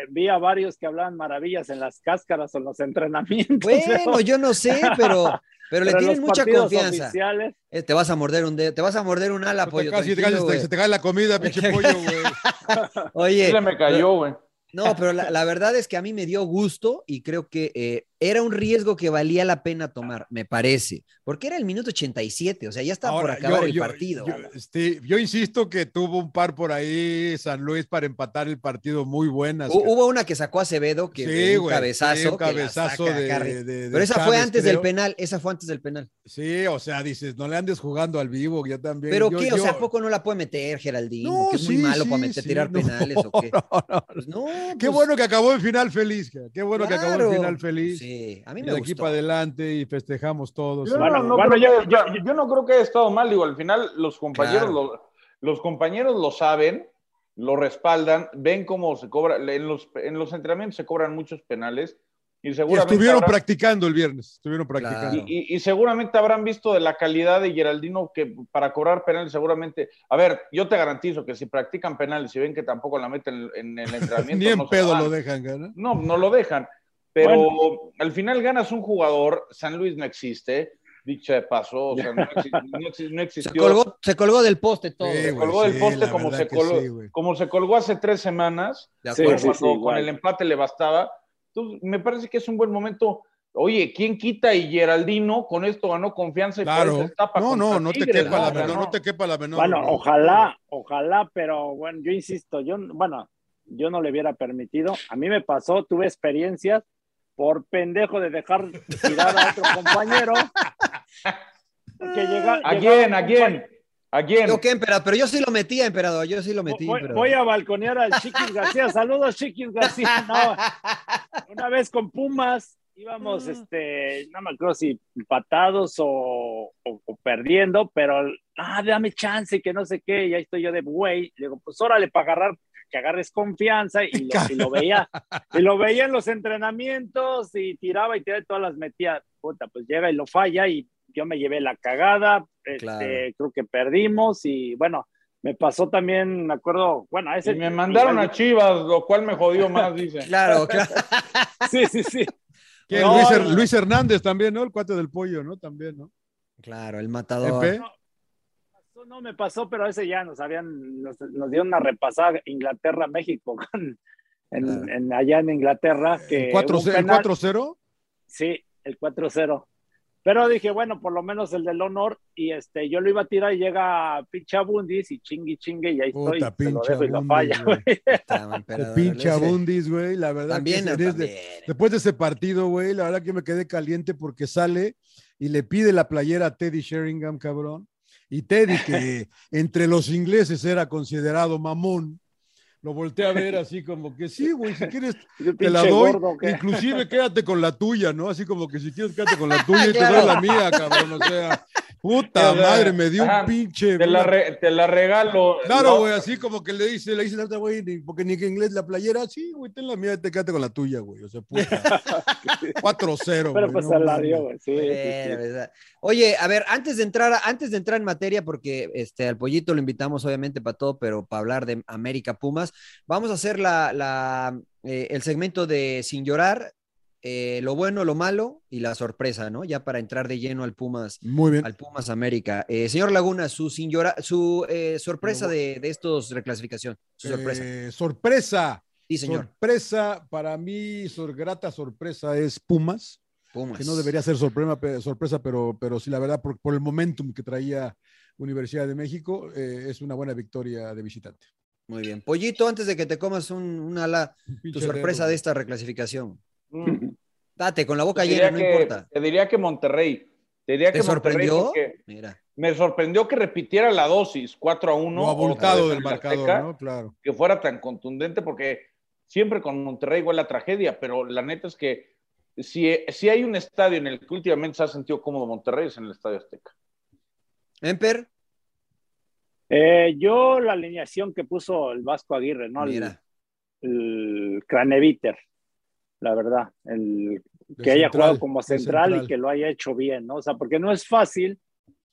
vi a varios que hablaban maravillas en las cáscaras o en los entrenamientos. [laughs] Bueno, yo no sé, pero, pero le tienen mucha confianza. oficiales, Eh, te vas a morder un dedo, te vas a morder un ala, te pollo. casi- te casi- se te cae la comida, [laughs] pinche pollo, güey. Oye, Se me cayó, güey. no, pero la, la verdad es que a mí me dio gusto y creo que eh, era un riesgo que valía la pena tomar, me parece, porque era el minuto 87, o sea, ya estaba por acabar yo- el yo- partido. Yo, yo insisto que tuvo un par por ahí San Luis para empatar el partido muy buenas. Hu- Hubo una que sacó Acevedo, que Sí, un güey, cabezazo. sí, un que la cabezazo saca de, de- de Pero esa fue antes del penal, esa fue antes del penal. Sí, o sea, dices, no le andes jugando al vivo, ya también. Pero Yo- qué, o yo- sea, ¿a poco no la puede meter Geraldino? No, que es muy malo para meter, tirar no, [laughs] penales o qué. no, no. Pues no, Qué pues, bueno que acabó el final feliz, qué bueno que acabó el final feliz. Sí, a mí y me de gustó. aquí para adelante y festejamos todos. Yo, Bueno, no, no bueno, creo yo- que haya- yo no creo que haya estado mal, digo, al final los compañeros, Claro. lo, los compañeros lo saben, lo respaldan, ven cómo se cobra, en los, en los entrenamientos se cobran muchos penales y Y seguramente estuvieron habrán- practicando el viernes, estuvieron practicando. Claro. y, y- y seguramente habrán visto de la calidad de Geraldino que para cobrar penales seguramente, a ver, yo te garantizo que si practican penales y ven que tampoco la meten en, en el [laughs] entrenamiento, Ni en no pedo lo dejan, cara. No, no lo dejan. Pero al final ganas un jugador, San Luis no existe, dicho de paso, o sea, no, [laughs] exi- no exi- no Se existió. colgó, se colgó del poste todo. Sí, se güey, colgó del sí, poste la como se, colgó, sí, como se colgó hace tres semanas, De Sí, acuerdo. sí, cuando sí, con el empate le bastaba. Entonces, me parece que es un buen momento. Oye, ¿quién quita y Geraldino con esto ganó confianza y por Claro. eso No, no, no te Tigres, quepa la menor, no te quepa la menor. bueno, ojalá, ojalá, pero bueno, yo insisto, yo, bueno, yo no le hubiera permitido. A mí me pasó, tuve experiencias por pendejo de dejar tirar a otro compañero. Que llega, ¿A quién? un ¿A quién? ¿A quién? Yo qué, emperador, pero yo sí lo metía, emperador, yo sí lo metí. Voy, a balconear al Chiquis García. [laughs] Saludos, Chiquis García. No, una vez con Pumas íbamos, este, no me acuerdo si empatados o, o- o perdiendo, pero, ah, dame chance, que no sé qué, y ahí estoy yo de güey. Le digo, pues órale, para agarrar, que agarres confianza, y [laughs] lo, y lo veía, y lo veía en los entrenamientos, y tiraba y tiraba y todas las metía. Puta, pues llega y lo falla, y yo me llevé la cagada, este, Claro. creo que perdimos, y bueno, me pasó también, me acuerdo, bueno, a ese. Y me mandaron igual- a Chivas, lo cual me jodió más, dice. Claro, [laughs] claro. Sí, sí, sí. Luis, Her- no. Luis Hernández también, ¿no? El cuate del pollo, ¿no? También, ¿no? Claro, el matador. Pepe. Pasó, No me pasó, pero ese ya nos habían, nos, nos dio una repasada Inglaterra-México [laughs] en, en- allá en Inglaterra. Que ¿El 4-0? hubo un ¿El penal. 4-0? Sí, el 4-0. Pero dije, bueno, por lo menos el del honor, y este, yo lo iba a tirar y llega pinche Abundis y chingue chingue, y ahí Puta, estoy, se lo pinche dejo y lo Abundis, falla, güey. La verdad También, que también. después de ese partido, güey, la verdad que me quedé caliente porque sale y le pide la playera a Teddy Sheringham, cabrón. Y Teddy, que entre los ingleses era considerado mamón, lo volteé a ver así como que sí, güey, si quieres [laughs] te la doy, inclusive quédate con la tuya, ¿no? Así como que si quieres quédate con la tuya y te [laughs] doy la mía, cabrón, o sea, puta madre, me dio ajá, un pinche... Te la, una- re- te la regalo. Claro, No, güey, así como que le dice, le dice la otra güey, ni- porque ni que inglés la playera, sí, güey, ten la mía, te quédate con la tuya, güey, o sea, puta. [laughs] 4-0, Pero güey, pues no se la dio, güey. Sí, Bueno, sí. ¿verdad? Oye, a ver, antes de entrar, a- antes de entrar en materia, porque este al pollito lo invitamos obviamente para todo, pero para hablar de América Pumas, vamos a hacer la, la, eh, el segmento de sin llorar, eh, lo bueno, lo malo y la sorpresa, ¿no? Ya para entrar de lleno al Pumas, Muy bien. al Pumas América. Eh, señor Laguna, su sin llorar, su eh, sorpresa de, de estos reclasificación, su sorpresa. Eh, sorpresa. sí, señor. Sorpresa, para mí, sor- grata sorpresa es Pumas, Pumas. que no debería ser sorpresa, pe- sorpresa pero, pero sí, la verdad, por, por el momentum que traía Universidad de México, es una buena victoria de visitante. Muy bien. Pollito, antes de que te comas un, ala, tu sorpresa de esta reclasificación. Mm, Date, con la boca llena, no que- importa. Te diría que Monterrey. Te diría ¿Te que Monterrey sorprendió? Mira. me sorprendió que repitiera la dosis 4 a 1. Lo abultado del marcador, Azteca, ¿no? Claro. Que fuera tan contundente porque siempre con Monterrey igual la tragedia, pero la neta es que si, si hay un estadio en el que últimamente se ha sentido cómodo Monterrey es en el Estadio Azteca. Emper, Eh, yo la alineación que puso el Vasco Aguirre, ¿no? El, el Craneviter, la verdad. El, De que haya central, jugado como central, central. y que lo haya hecho bien, ¿no? O sea, porque no es fácil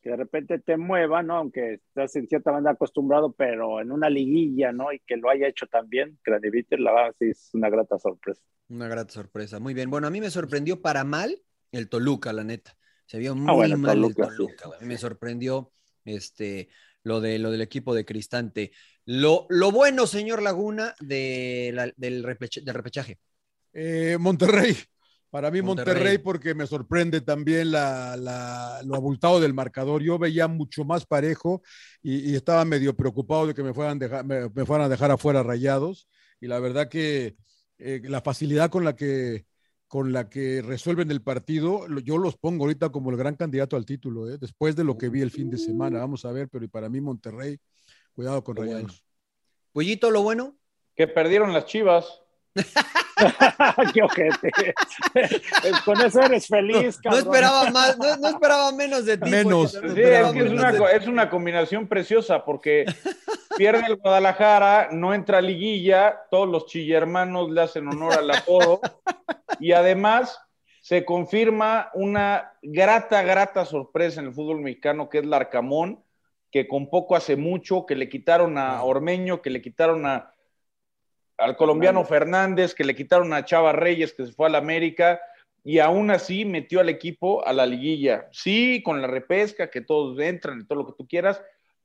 que de repente te mueva, ¿no? Aunque estás en cierta manera acostumbrado, pero en una liguilla, ¿no? Y que lo haya hecho también, Craneviter, la verdad sí es una grata sorpresa. Una grata sorpresa. Muy bien. Bueno, a mí me sorprendió para mal el Toluca, la neta. Se vio muy Ah, bueno, mal Toluca, el sí. Toluca. mí me sorprendió este, lo, de, lo del equipo de Cristante. Lo, lo bueno, señor Laguna, de la- del, repeche- del repechaje. Eh, Monterrey. Para mí Monterrey. Monterrey. porque me sorprende también la, la- lo abultado del marcador. Yo veía mucho más parejo y, y estaba medio preocupado de que me fueran, dejar, me, me fueran a dejar afuera rayados. Y la verdad que eh, la facilidad con la que, con la que resuelven el partido, lo- yo los pongo ahorita como el gran candidato al título, ¿eh? después de lo que vi el fin de semana. Vamos a ver, pero para mí Monterrey, cuidado con bueno. rayados. Pollito, lo bueno. Que perdieron las Chivas. [laughs] ¡Qué ojete! [laughs] Con eso eres feliz, No cabrón. esperaba más, no, no esperaba menos de ti. Menos. No Sí, es que es menos una, es una combinación preciosa porque pierde el Guadalajara, no entra a liguilla, todos los chillermanos le hacen honor al apodo y además se confirma una grata, grata sorpresa en el fútbol mexicano que es Larcamón, que con poco hace mucho, que le quitaron a Ormeño, que le quitaron a, al colombiano Fernández, que le quitaron a Chava Reyes, que se fue a la América, y aún así metió al equipo a la liguilla. Sí, con la repesca, que todos entran y todo lo que tú quieras,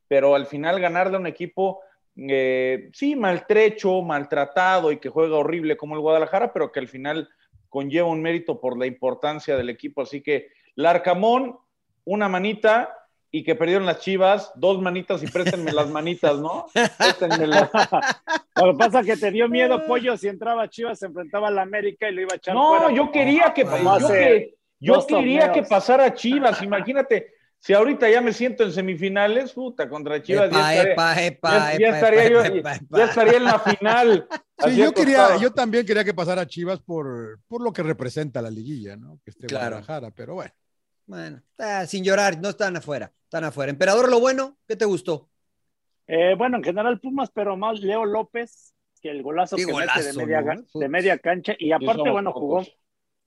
pero al final ganarle a un equipo, eh, sí, maltrecho, maltratado y que juega horrible como el Guadalajara, pero que al final conlleva un mérito por la importancia del equipo. Así que Larcamón, una manita y que perdieron las chivas, dos manitas y préstenme las manitas, ¿no? Préstenmelas. [laughs] Lo que pasa es que te dio miedo, Pollo, si entraba Chivas, se enfrentaba a la América y lo iba a echar No, fuera yo quería que, yo que- yo quería que pasara Chivas. Imagínate, si ahorita ya me siento en semifinales, puta, contra Chivas, ya estaría, epa, epa, ya- ya epa, estaría epa, yo- ya estaría en la final. Sí, yo quería, yo también quería que pasara Chivas por, por lo que representa la liguilla, ¿no? Que esté Claro. Guadalajara, pero bueno. Bueno, ah, sin llorar, no están afuera, están afuera. Emperador, lo bueno, ¿qué te gustó? Eh, bueno, en general Pumas, pero más Leo López, que el golazo que mete de media, de media cancha. Y aparte, bueno, jugó,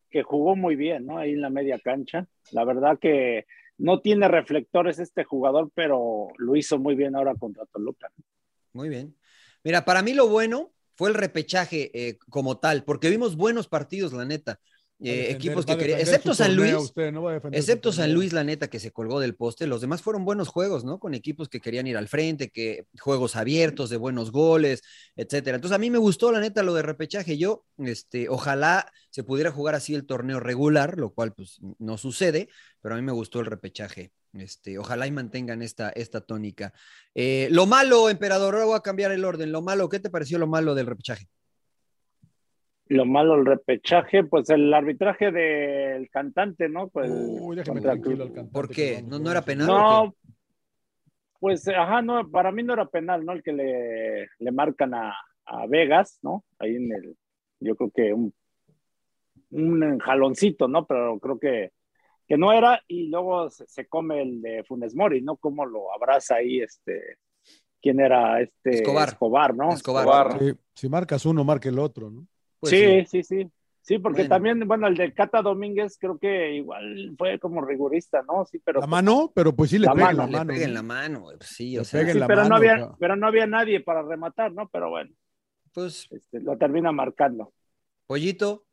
que jugó muy bien, ¿no? Ahí en la media cancha. La verdad que no tiene reflectores este jugador, pero lo hizo muy bien ahora contra Toluca. Muy bien. Mira, para mí lo bueno fue el repechaje eh, como tal, porque vimos buenos partidos, la neta. Eh, defender- equipos que a querían, defender excepto San Luis, usted, no excepto San. Luis, la neta, que se colgó del poste, los demás fueron buenos juegos, ¿no? Con equipos que querían ir al frente, que juegos abiertos, de buenos goles, etcétera. Entonces a mí me gustó, la neta, lo de repechaje. Yo, este, ojalá se pudiera jugar así el torneo regular, lo cual pues no sucede, pero a mí me gustó el repechaje. Este, ojalá y mantengan esta, esta tónica. Eh, lo malo, emperador, ahora voy a cambiar el orden. Lo malo, ¿qué te pareció lo malo del repechaje? Lo malo el repechaje, pues el arbitraje del cantante, ¿no? Pues, Uy, déjame contra tranquilo al cantante. ¿Por qué? ¿No- no era penal? No, pues, ajá, no, para mí no era penal, ¿no? El que le, le marcan a, a Vegas, ¿no? Ahí en el, yo creo que un, un jaloncito, ¿no? Pero creo que, que no era, y luego se, se come el de Funes Mori, ¿no? Cómo lo abraza ahí, este, ¿quién era este? Escobar. Escobar, ¿no? Escobar. Escobar. Sí, si marcas uno, marca el otro, ¿no? Pues sí, sí, sí. Sí, porque Bueno. también, bueno, el de Cata Domínguez creo que igual fue como rigurista, ¿no? Sí, pero La mano, pero pues sí le La pega en mano, la Le mano. pega en ¿no? la mano, pues sí, Le o sea, Sí, la pero no mano, había, cabrón. pero no había nadie para rematar, ¿no? Pero bueno, pues, este, lo termina marcando. pollito,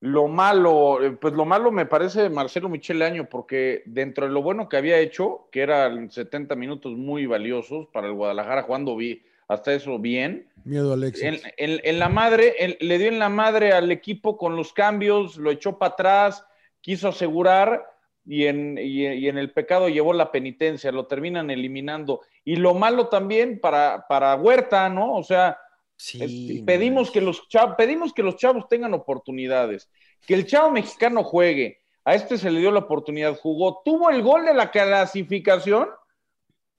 Lo malo, eh, pues lo malo me parece Marcelo Michele Año, porque dentro de lo bueno que había hecho, que eran 70 minutos muy valiosos para el Guadalajara, jugando vi- hasta eso bien, Miedo al éxito. en, en- en la madre, en- le dio en la madre al equipo con los cambios, lo echó para atrás, quiso asegurar y en, y- y en el pecado llevó la penitencia, lo terminan eliminando. Y lo malo también para, para Huerta, ¿no? O sea, sí. pedimos, que los chavos, pedimos que los chavos tengan oportunidades, que el chavo mexicano juegue. A este se le dio la oportunidad, jugó, tuvo el gol de la clasificación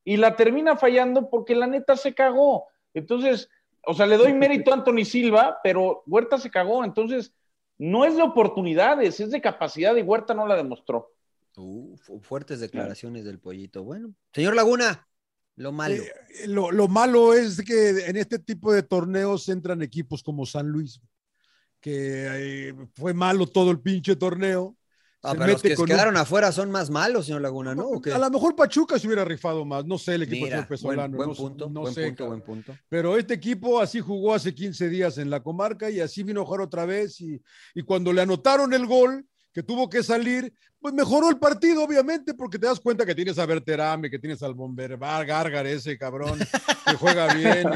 y la termina fallando porque la neta se cagó. Entonces, o sea, le doy [laughs] mérito a Anthony Silva, pero Huerta se cagó. Entonces, no es de oportunidades, es de capacidad y Huerta no la demostró. Uh, fu- fuertes declaraciones del pollito. Bueno, señor Laguna, lo malo. Eh, lo, lo malo es que en este tipo de torneos entran equipos como San Luis, que eh, fue malo todo el pinche torneo. Ah, pero los que un- quedaron afuera son más malos, señor Laguna, ¿no? ¿O qué? A lo mejor Pachuca se hubiera rifado más, no sé el equipo Mira, del Pesolano, buen, buen no, punto, no buen sé, punto, buen punto. Pero este equipo así jugó hace 15 días en la comarca y así vino a jugar otra vez y, y cuando le anotaron el gol, que tuvo que salir, pues mejoró el partido, obviamente, porque te das cuenta que tienes a Berterame, que tienes al Bomberbar, Gárgar, ese cabrón, que juega [laughs] bien,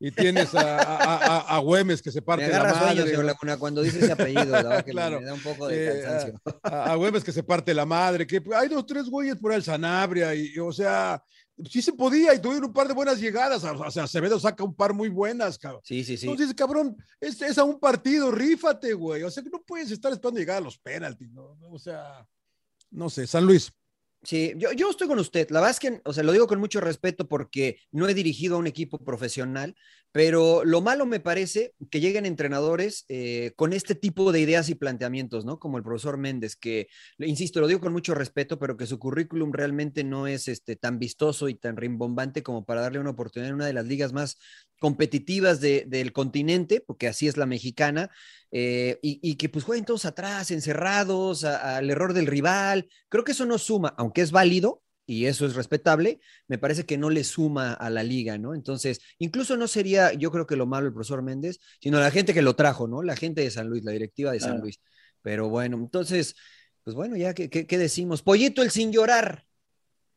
y, y tienes a, a, a- a Güemes, que se Me parte la sueño, madre. Laguna, cuando dice ese apellido, la [laughs] que me- Claro. me da un poco de cansancio. a, a Güemes que se parte la madre, que hay dos, tres güeyes por el Sanabria, y, y, o sea, sí se podía, y tuvieron un par de buenas llegadas, o sea, Acevedo saca un par muy buenas, cabrón. Sí, sí, sí. Entonces, cabrón, es, es a un partido, rífate, güey. O sea, que no puedes estar esperando llegar a los penaltis, ¿no? O sea, no sé, San Luis. Sí, yo, yo estoy con usted. La verdad es que, o sea, lo digo con mucho respeto porque no he dirigido a un equipo profesional, pero lo malo me parece que lleguen entrenadores eh, con este tipo de ideas y planteamientos, ¿no? Como el profesor Méndez, que, insisto, lo digo con mucho respeto, pero que su currículum realmente no es este, tan vistoso y tan rimbombante como para darle una oportunidad en una de las ligas más competitivas de- del continente, porque así es la mexicana, eh, y, y que pues jueguen todos atrás, encerrados, al error del rival. Creo que eso no suma, aunque es válido y eso es respetable, me parece que no le suma a la liga, ¿no? Entonces, incluso no sería, yo creo que lo malo el profesor Méndez, sino la gente que lo trajo, ¿no? La gente de San Luis, la directiva de San. Luis. Pero bueno, entonces, pues bueno, ya, ¿qué, qué, qué decimos? Pollito el sin llorar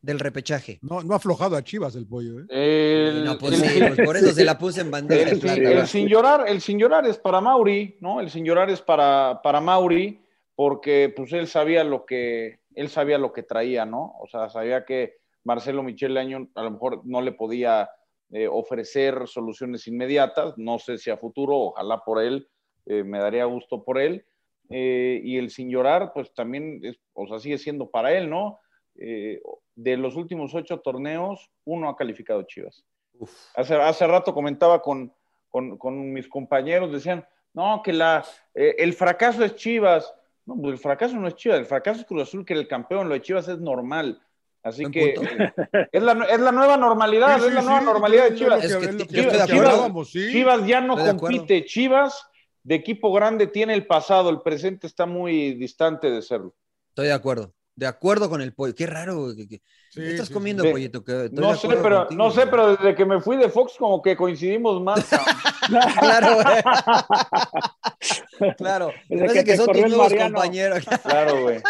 del repechaje. No, no ha aflojado a Chivas el pollo, ¿eh? El, no, pues el- sí, pues por eso se la puse en [laughs] bandeja de el, plata. el sin llorar, el sin llorar es para Mauri, ¿no? El sin llorar es para, para Mauri, porque pues él sabía lo que, él sabía lo que traía, ¿no? O sea, sabía que Marcelo Michel Año a lo mejor no le podía eh, ofrecer soluciones inmediatas, no sé si a futuro, ojalá por él, eh, me daría gusto por él. Eh, y el sin llorar, pues también, es, o sea, sigue siendo para él, ¿no? De los últimos ocho torneos, uno ha calificado Chivas. Uf. Hace, hace rato comentaba con, con, con mis compañeros, decían, no, que la, eh, el fracaso es Chivas. No, pues el fracaso no es Chivas, el fracaso es Cruz Azul, que el campeón, lo de Chivas es normal. Así que es la, es la nueva normalidad, Sí, es la nueva sí, normalidad de Chivas. Es que hablábamos, sí. Chivas ya no Estoy compite, Chivas de equipo grande tiene el pasado, el presente está muy distante de serlo. Estoy de acuerdo. De acuerdo con el pollo. Qué raro. que- Sí, ¿Qué estás sí, comiendo, sí. pollito? Que No sé, pero, contigo, no sé, pero desde que me fui de Fox como que coincidimos más. [laughs] Claro, [laughs] güey. Claro. Desde Parece que son tus nuevos Mariano. compañeros. [laughs] claro, güey.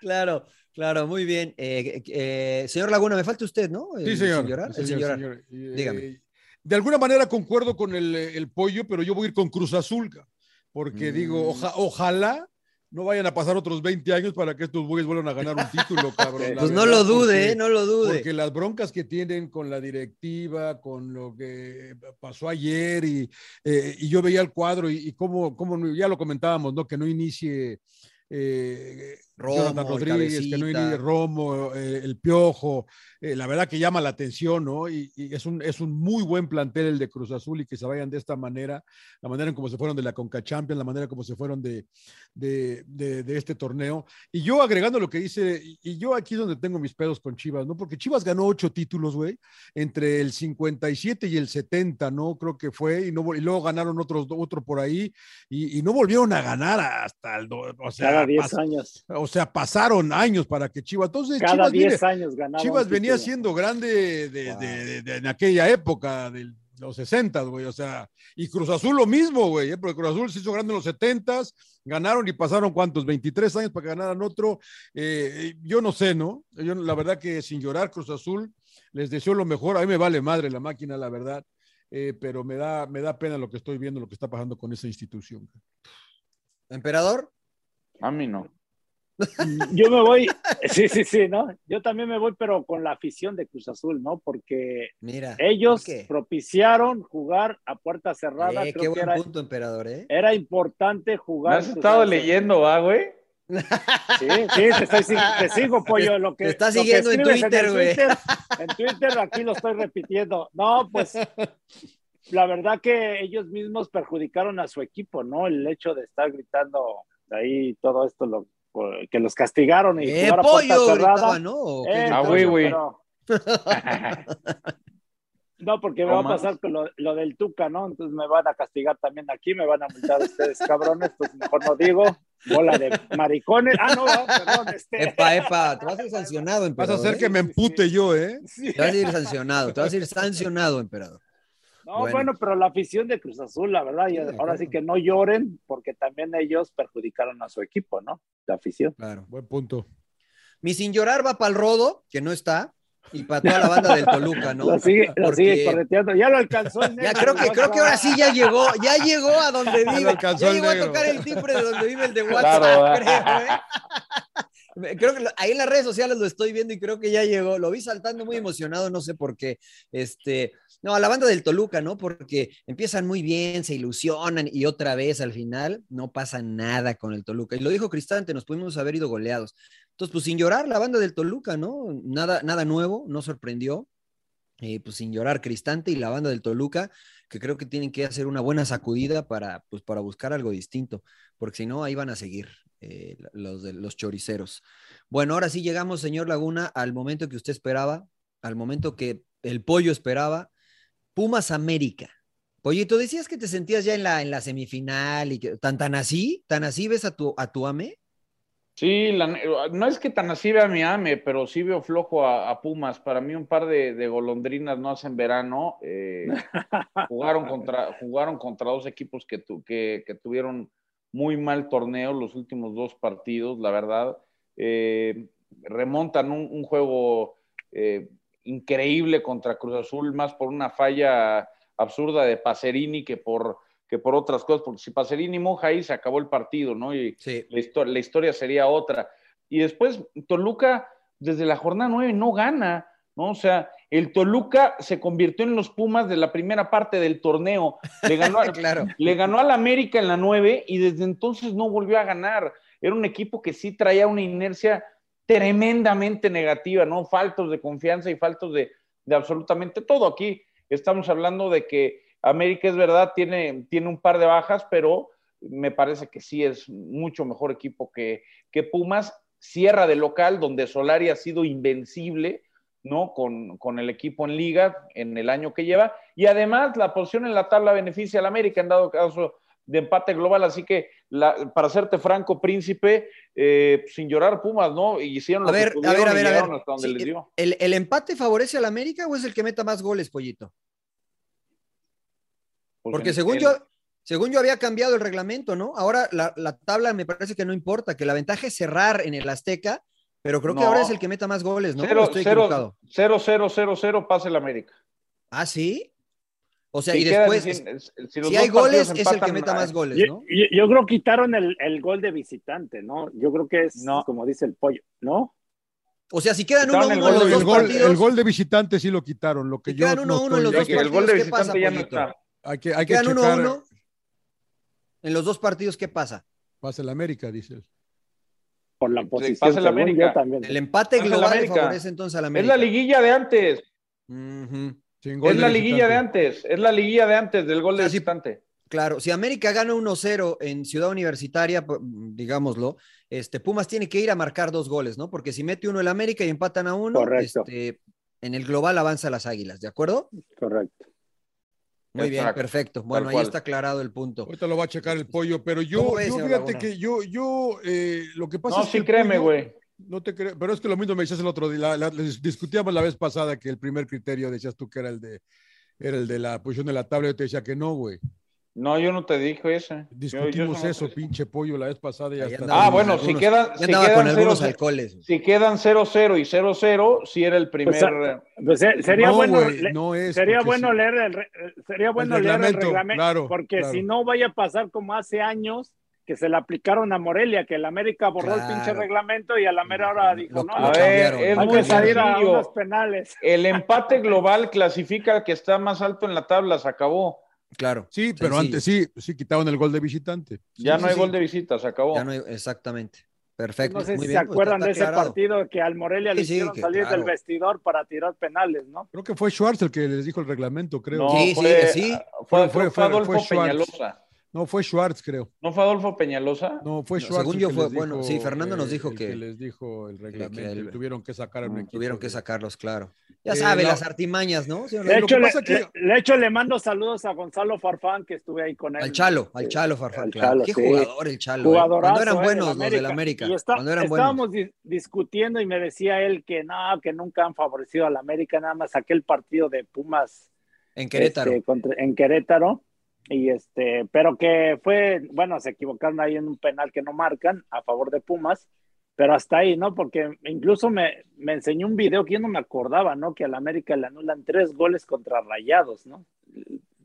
Claro, claro, muy bien. Eh, eh, señor Laguna, me falta usted, ¿no? Sí, señor. sin llorar, Sí, el sin señor. Eh, Dígame. De alguna manera concuerdo con el, el pollo, pero yo voy a ir con Cruz Azul, porque Mm. digo, oja- ojalá no vayan a pasar otros 20 años para que estos güeyes vuelvan a ganar un título, [laughs] cabrón. Pues no verdad, lo dude, porque- eh, no lo dude. Porque las broncas que tienen con la directiva, con lo que pasó ayer, y, eh, y yo veía el cuadro y, y cómo, cómo, ya lo comentábamos, ¿no? Que no inicie eh, Romo, Jonathan Rodríguez, Romo, eh, el Piojo, eh, la verdad que llama la atención, ¿no? Y, y es, un, es un muy buen plantel el de Cruz Azul y que se vayan de esta manera, la manera en cómo se fueron de la Conca Champions, la manera como se fueron de, de, de, de este torneo. Y yo agregando lo que dice, y, yo aquí es donde tengo mis pedos con Chivas, ¿no? Porque Chivas ganó ocho títulos, güey, entre el 57 y el 70, ¿no? Creo que fue, y, no, y luego ganaron otros, otro por ahí, y, y no volvieron a ganar hasta el, o sea, Cada 10 pas- años. o sea, pasaron años para que Chivas. Entonces, Cada Chivas, 10 viene- años ganaba. Chivas venía siendo grande de, Wow. de- de- de- en aquella época, de los 60, güey. O sea, y Cruz Azul lo mismo, güey, ¿eh? porque Cruz Azul se hizo grande en los 70, ganaron y pasaron cuántos, 23 años para que ganaran otro. Eh, yo no sé, ¿no? Yo la verdad que sin llorar, Cruz Azul, les deseo lo mejor. A mí me vale madre la máquina, la verdad. eh, pero me da, me da pena lo que estoy viendo, lo que está pasando con esa institución. ¿Emperador? A mí no. Yo me voy, sí, sí, sí, ¿no? Yo también me voy, pero con la afición de Cruz Azul, ¿no? Porque Mira. ellos propiciaron jugar a puerta cerrada. Eh, Creo qué que buen era, punto, emperador, ¿eh? era importante ¿Me jugar. has pues, estado leyendo, va, güey? Sí, sí, te, estoy, te sigo, pollo. Lo que, Te está lo que siguiendo en Twitter, güey. Twitter, En Twitter, aquí lo estoy repitiendo. No, pues la verdad que ellos mismos perjudicaron a su equipo, ¿no? El hecho de estar gritando ahí todo esto, lo, que los castigaron y ¡Eh, pollo! cerrada. Gritaba, ¿no? ¿O qué Eh, Ah, gritaba? güey, pollo, güey. pero- [laughs] No, porque me va a pasar con lo, lo del Tuca, ¿no? Entonces me van a castigar también aquí, me van a multar ustedes, cabrones, pues mejor no digo. Bola de maricones. Ah, no, no, perdón. Este... Epa, epa, te vas a ir sancionado, Vas a emperador. hacer ¿eh? que me empute yo, ¿eh? Sí. Te vas a ir sancionado, te vas a ir sancionado, emperador. No, Bueno. bueno. pero la afición de Cruz Azul, la verdad, Sí, ahora sí que no lloren, porque también ellos perjudicaron a su equipo, ¿no? La afición. Claro. Buen punto. Mi sin llorar va para el rodo, que no está, y para toda la banda del Toluca, ¿no? [laughs] Lo sigue, lo Porque- sigue correteando. Ya lo alcanzó el Ya negro, creo que, ya creo que ahora sí ya llegó, ya llegó a donde Ya lo vive. alcanzó Ya el llegó a tocar el timbre de donde vive el de Claro. WhatsApp, creo, ¿eh? [laughs] Creo que lo- ahí en las redes sociales lo estoy viendo y creo que ya llegó. Lo vi saltando muy emocionado, no sé por qué. Este, no, a la banda del Toluca, ¿no? Porque empiezan muy bien, se ilusionan y otra vez al final no pasa nada con el Toluca. Y lo dijo Cristante, nos pudimos haber ido goleados. Entonces, pues sin llorar, la banda del Toluca, ¿no? Nada, nada nuevo, no sorprendió. Eh, pues sin llorar, Cristante y la banda del Toluca, que creo que tienen que hacer una buena sacudida para, pues, para buscar algo distinto, porque si no, ahí van a seguir eh, los, de, los choriceros. Bueno, ahora sí llegamos, señor Laguna, al momento que usted esperaba, al momento que el pollo esperaba, Pumas América. Pollito, decías que te sentías ya en la, en la semifinal y que tan, tan así, tan así ves a tu, a tu ame. Sí, la- no es que tan así vea mi AME, pero sí veo flojo a, a Pumas. Para mí un par de, de golondrinas no hacen verano. Eh, [laughs] jugaron, contra, jugaron contra dos equipos que, tu- que, que tuvieron muy mal torneo los últimos dos partidos, la verdad. Eh, remontan un, un juego eh, increíble contra Cruz Azul, más por una falla absurda de Pacerini que por, que por otras cosas, porque si Pacerini moja ahí se acabó el partido, ¿no? Y, Sí. la, histo- la historia sería otra. Y después Toluca, desde la jornada 9, no gana, ¿no? O sea, el Toluca se convirtió en los Pumas de la primera parte del torneo. Le ganó, [laughs] a- Claro. le ganó al América en la 9 y desde entonces no volvió a ganar. Era un equipo que sí traía una inercia tremendamente negativa, ¿no? Faltos de confianza y faltos de, de absolutamente todo. Aquí estamos hablando de que América es verdad, tiene, tiene un par de bajas, pero me parece que sí es mucho mejor equipo que, que Pumas. Cierra de local, donde Solari ha sido invencible, ¿no? Con, con, el equipo en liga en el año que lleva. Y además la posición en la tabla beneficia al América, en dado caso de empate global. Así que, la, para serte franco, príncipe, eh, sin llorar Pumas, ¿no? Y hicieron lo a ver, que pudieron a ver, a ver, y a ver. hasta donde Sí, les dio. el, ¿El empate favorece al América o es el que meta más goles, Pollito? Porque según yo, según yo había cambiado el reglamento, ¿no? Ahora la, la, tabla me parece que no importa, que la ventaja es cerrar en el Azteca, pero creo que No. ahora es el que meta más goles, ¿no? Cero, Estoy cero, equivocado. cero, cero, cero, cero, pasa el América. Ah, sí. O sea, Si y después, sin- si, si, los hay goles, partidos es el que meta más goles, Yo, ¿no? yo- yo creo que quitaron el, el gol de visitante, ¿no? Yo creo que es No. como dice el pollo, ¿no? O sea, si quedan Quitaron 1-1 el en los gol- dos el, gol, partidos, el gol de visitante sí lo quitaron. Lo que Si yo quedan no 1-1 en los dos que el gol de partidos, ¿qué pasa, visitante ya no está. Hay que, hay que quedan. 1-1 en los dos partidos, ¿qué pasa? Pasa el América, dices. por la posición. pasa el América. yo también. El empate Pasa el global América. favorece entonces a la Es América. la liguilla de antes. Sin gol Es la liguilla de antes. Es la liguilla de antes del gol de visitante. Claro, si América gana 1-0 en Ciudad Universitaria, digámoslo, este, Pumas tiene que ir a marcar dos goles, ¿no? Porque si mete uno el América y empatan a uno, Correcto. este, en el global avanza las Águilas, ¿de acuerdo? Correcto. Muy bien, Exacto. perfecto. Bueno, ahí está aclarado el punto. Ahorita lo va a checar el pollo, pero yo, ¿Cómo ves, yo fíjate que yo, yo, eh, lo que pasa No, es que sí, el créeme, güey. No te creo, pero es que lo mismo me decías el otro día, la- la- les discutíamos la vez pasada que el primer criterio decías tú que era el de, era el de la posición de la tabla, yo te decía que no, güey. No, yo no te dije. Yo- yo Discutimos no- eso, pinche pollo, la vez pasada y Ahí hasta- andaba Ah, bueno, algunos- si quedan, ya si andaba quedan con algunos 0-0 alcoholes. si quedan 0-0 y 0-0, sí era el primer. Pues, Pues, eh, sería No, bueno, no es, sería porque bueno sí. leer el eh, sería bueno leer el reglamento, reglamento, claro, porque claro. si no vaya a pasar como hace años que se le aplicaron a Morelia, que el América borró el pinche reglamento y a la mera hora dijo, Lo- no, a lo hay ver, es que muy salir a unos penales. El empate global clasifica al que está más alto en la tabla, se acabó. Claro. Sí, pero sencillo. antes sí, sí quitaban el gol de visitante. Ya Sí, no hay sí, gol de visita, se acabó. Ya no hay- exactamente. Perfecto. No sé Muy si bien, se pues, acuerdan de ese aclarado. partido que al Morelia le Sí, sí, hicieron que salir claro. del vestidor para tirar penales, ¿no? Creo que fue Schwartz el que les dijo el reglamento, creo. No, Sí, sí, fue, sí. Fue, Fue- fue- fue- fue Adolfo fue Peñalosa. fue Schwartz, creo. ¿No fue Adolfo Peñalosa? No, fue No, Schwartz. según yo que fue- bueno, sí, Fernando nos eh, dijo el que- les dijo el reglamento. el- y tuvieron que sacar a un equipo. Tuvieron que de- sacarlos, claro. Ya Eh, sabe, la- las artimañas, ¿no? Sí, De hecho, que le, que- le- de hecho, le mando saludos a Gonzalo Farfán, que estuve ahí con él. Al Chalo, al Chalo Farfán, al claro. Chalo, Qué sí. jugador el Chalo. ¿eh? Jugadorazo, Cuando eran eh, buenos los del América. Está- Cuando eran buenos. estábamos di- discutiendo y me decía él que no, que nunca han favorecido al América, nada más aquel partido de Pumas En Querétaro. este, contra- en Querétaro. Y este, pero que fue, bueno, se equivocaron ahí en un penal que no marcan a favor de Pumas, pero hasta ahí, ¿no? Porque incluso me, me enseñó un video que yo no me acordaba, ¿no? Que al América le anulan tres goles contra Rayados, ¿no?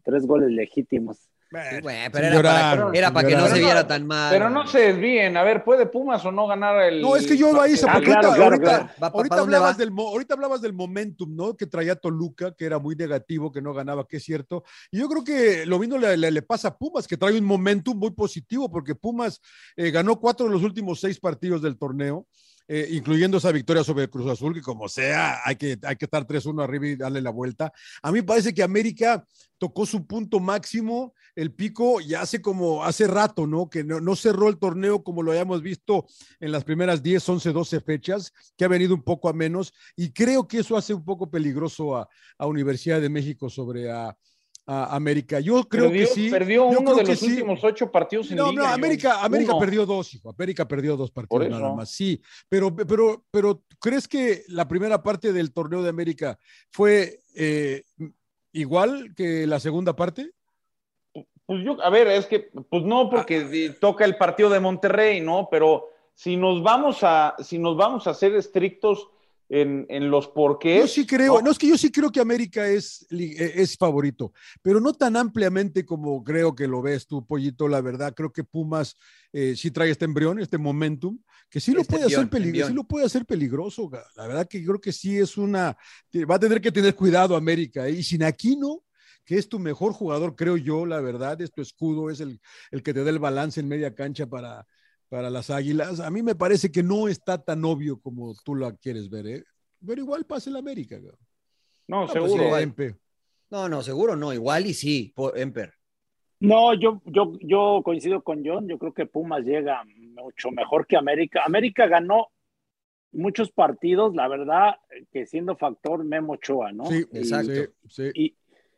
Tres goles legítimos. Sí, Bueno, pero era llorar, para, era sin para que no se viera no- tan mal. Pero no se desvíen. A ver, ¿puede Pumas o no ganar el. No, es que yo ahí, Ah, porque claro, ahorita, claro, ahorita- claro. Va, pa- ahorita ¿pa dónde hablabas del, ahorita hablabas del momentum, ¿no? Que traía Toluca, que era muy negativo, que no ganaba, que es cierto. Y yo creo que lo mismo le, le- le pasa a Pumas, que trae un momentum muy positivo, porque Pumas eh, ganó cuatro de los últimos seis partidos del torneo. Eh, incluyendo esa victoria sobre el Cruz Azul, que como sea, hay que, hay que estar 3-1 arriba y darle la vuelta. A mí parece que América tocó su punto máximo, el pico, ya hace como hace rato, ¿no? Que no, no cerró el torneo como lo habíamos visto en las primeras 10, 11, 12 fechas, que ha venido un poco a menos, y creo que eso hace un poco peligroso a, a Universidad de México sobre a, a América. Yo creo perdió, que sí. Perdió uno de los sí. últimos ocho partidos en No, liga. no, América, América uno. perdió dos, hijo. América perdió dos partidos nada más. Sí, pero, pero, pero, ¿crees que la primera parte del torneo de América fue eh, igual que la segunda parte? Pues yo, a ver, es que, pues no, porque Ah. toca el partido de Monterrey, ¿no? Pero si nos vamos a, si nos vamos a ser estrictos en, en los porqués. Yo sí creo, no es que yo sí creo que América es, eh, es favorito, pero no tan ampliamente como creo que lo ves tú, Pollito, la verdad. Creo que Pumas eh, sí trae este embrión, este momentum, que sí lo Este puede hacer peligroso, sí lo puede hacer peligroso. La verdad que creo que sí es una, va a tener que tener cuidado América. ¿eh? Y sin Aquino, que es tu mejor jugador, creo yo, la verdad, es tu escudo, es el, el que te da el balance en media cancha para, para las águilas. A mí me parece que no está tan obvio como tú la quieres ver, ¿eh? Pero igual pasa el América. ga. No, Ah, pues seguro. Empe. No, no, seguro no. Igual y sí, po- Emper. No, yo, yo, yo coincido con John. Yo creo que Pumas llega mucho mejor que América. América ganó muchos partidos, la verdad, que siendo factor Memo Ochoa, ¿no? Sí, Y- exacto. sí, sí. Y,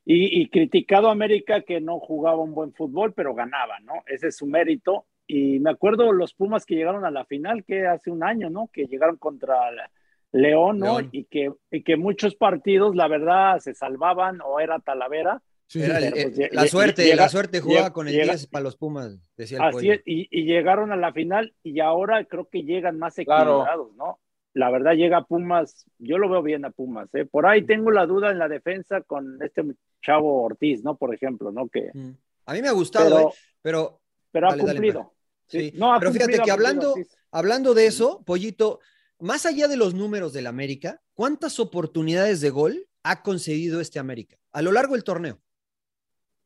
y, y criticado a América que no jugaba un buen fútbol, pero ganaba, ¿no? Ese es su mérito. Y me acuerdo los Pumas que llegaron a la final, que hace un año, ¿no? Que llegaron contra la- León, ¿no? León. Y, que, y que muchos partidos, la verdad, se salvaban o era Talavera. Sí, Era pero pues eh, la suerte, llega- la suerte jugaba llega- con el llega- 10 para los Pumas, decía el Así es, y, y llegaron a la final y ahora creo que llegan más Claro. equilibrados, ¿no? La verdad llega Pumas, yo lo veo bien a Pumas, ¿eh? Por ahí tengo la duda en la defensa con este chavo Ortiz, ¿no? Por ejemplo, ¿no? Que, Mm. A mí me ha gustado, pero, ¿eh? pero pero ha Dale, dale, cumplido. Sí, No, pero fíjate que hablando, hablando de eso, Pollito, más allá de los números del América, ¿cuántas oportunidades de gol ha concedido este América a lo largo del torneo?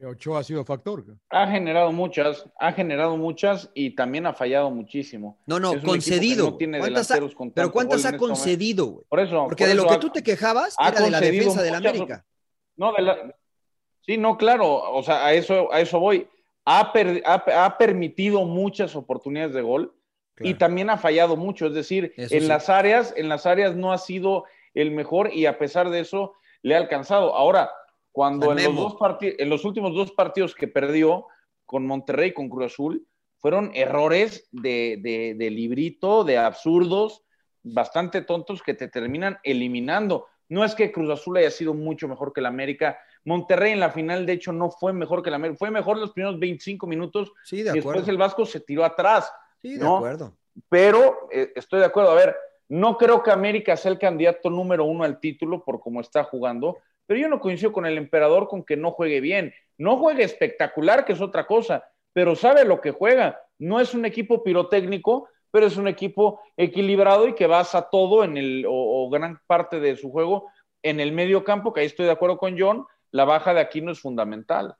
Ochoa ha sido factor. Ha generado muchas, ha generado muchas y también ha fallado muchísimo. No, no, concedido. no tiene ¿Cuántas ha- con pero ¿cuántas ha este concedido, güey? Por eso. Porque por de lo que ha- tú te quejabas era de la defensa del América. No, de la- sí, no, claro, o sea, a eso, a eso voy. Ha, per- ha- ha permitido muchas oportunidades de gol y también ha fallado mucho, es decir, Eso en sí. las áreas, en las áreas no ha sido el mejor y a pesar de eso le ha alcanzado. Ahora, cuando en los, dos en los últimos dos partidos que perdió con Monterrey y con Cruz Azul, fueron errores de, de- de librito, de absurdos, bastante tontos que te terminan eliminando. No es que Cruz Azul haya sido mucho mejor que el América. Monterrey en la final, de hecho, no fue mejor que el América. Fue mejor los primeros 25 minutos Sí, y de después acuerdo. el Vasco se tiró atrás Sí, de ¿no? acuerdo. pero eh, estoy de acuerdo. A ver, no creo que América sea el candidato número uno al título por cómo está jugando, pero yo no coincido con el emperador con que no juegue bien. No juegue espectacular, que es otra cosa, pero sabe lo que juega. No es un equipo pirotécnico, pero es un equipo equilibrado y que basa todo en el, o, o gran parte de su juego en el medio campo, que ahí estoy de acuerdo con John, la baja de Aquino es fundamental.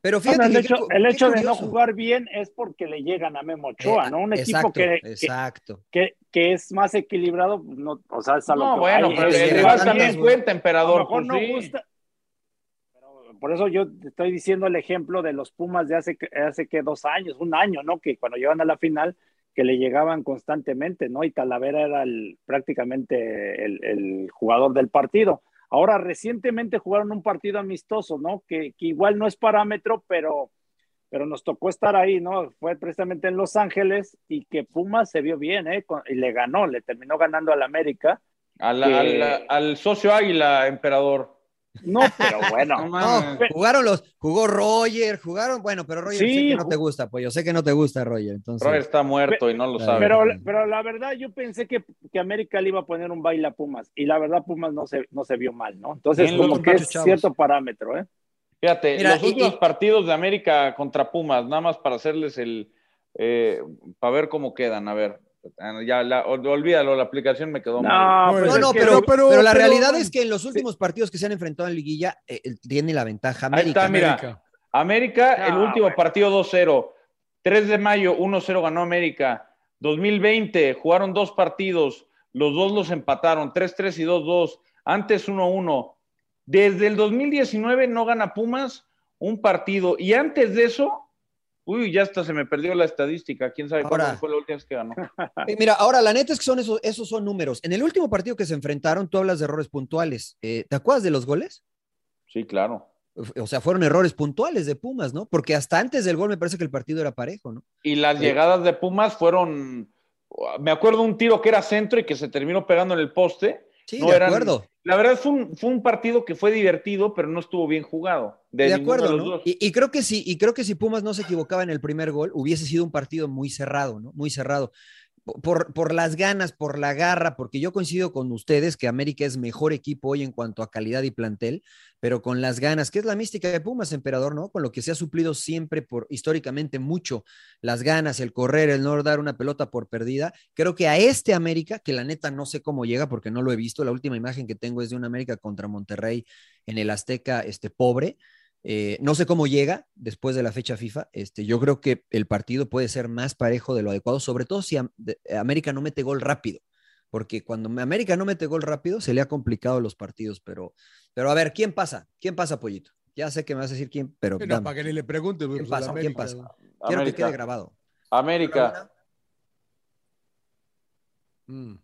Pero Bueno, fíjate el que hecho, qué cu- el qué hecho de no jugar bien es porque le llegan a Memo Ochoa, Eh, ¿no? Un equipo exacto, que, que, Exacto. que, que es más equilibrado, no, o sea, es a lo No, que bueno, hay, pero el rival también cuenta, a lo emperador. mejor pues no sí. gusta. Pero por eso yo te estoy diciendo el ejemplo de los Pumas de hace, que- hace que dos años, un año, ¿no? Que cuando llegan a la final, que le llegaban constantemente, ¿no? Y Talavera era el, prácticamente el, el jugador del partido. Ahora, recientemente jugaron un partido amistoso, ¿no? Que, que igual no es parámetro, pero, pero nos tocó estar ahí, ¿no? Fue precisamente en Los Ángeles y que Pumas se vio bien, ¿eh? Con- Y le ganó, le terminó ganando al América. Al, que- al- al socio Águila, emperador. No, pero bueno. No No, mames. jugaron los, jugó Roger, jugaron, bueno, pero Roger sé Sí, que no te gusta, pues yo sé que no te gusta Roger, entonces. Roger está muerto y no lo sabe. Pero, pero la verdad, yo pensé que, que América le iba a poner un baile a Pumas, y la verdad, Pumas no se, no se vio mal, ¿no? Entonces, como que es cierto parámetro, ¿eh? Fíjate, Mira, los y- últimos y- partidos de América contra Pumas, nada más para hacerles el. eh, para ver cómo quedan, a ver. Ya, la, ol- olvídalo, la aplicación me quedó mal. No, Bueno, pues No, no, pero, pero, pero- la pero- realidad es que en los últimos partidos que se han enfrentado en liguilla eh, tiene la ventaja Ahí América. está, mira. América. América, No, el último bueno. partido 2-0. 3 de mayo, 1-0 ganó América. 2020, jugaron dos partidos. Los dos los empataron, 3-3 y 2-2. Antes 1-1. Desde el 2019 no gana Pumas un partido. Y antes de eso, uy, ya hasta se me perdió la estadística. ¿Quién sabe Ahora. cuándo fue la última vez que ganó? [laughs] Eh, Mira, ahora la neta es que son esos, esos son números. En el último partido que se enfrentaron, tú hablas de errores puntuales. Eh, ¿Te acuerdas de los goles? Sí, claro. O sea, fueron errores puntuales de Pumas, ¿no? Porque hasta antes del gol me parece que el partido era parejo, ¿no? Y las Sí. llegadas de Pumas fueron. Me acuerdo un tiro que era centro y que se terminó pegando en el poste. Sí, No de eran- acuerdo. La verdad fue un, fue un partido que fue divertido, pero no estuvo bien jugado. De, acuerdo, de los ¿no? dos. Y, y creo que sí, y creo que si Pumas no se equivocaba en el primer gol, hubiese sido un partido muy cerrado, ¿no? Muy cerrado. Por, por las ganas, por la garra, porque yo coincido con ustedes que América es mejor equipo hoy en cuanto a calidad y plantel, pero con las ganas, que es la mística de Pumas, emperador, ¿no? Con lo que se ha suplido siempre por históricamente mucho, las ganas, el correr, el no dar una pelota por perdida. Creo que a este América, que la neta no sé cómo llega porque no lo he visto, la última imagen que tengo es de un América contra Monterrey en el Azteca, este pobre. Eh, no sé cómo llega después de la fecha FIFA. Este, yo creo que el partido puede ser más parejo de lo adecuado, sobre todo si de- América no mete gol rápido, porque cuando América no mete gol rápido se le ha complicado los partidos. Pero, pero a ver, ¿quién pasa? ¿Quién pasa, Pollito? Ya sé que me vas a decir quién, pero dame. para que ni le pregunte. ¿Quién pues, pasa? ¿Quién América. pasa? quiero que quede grabado. América. Mm.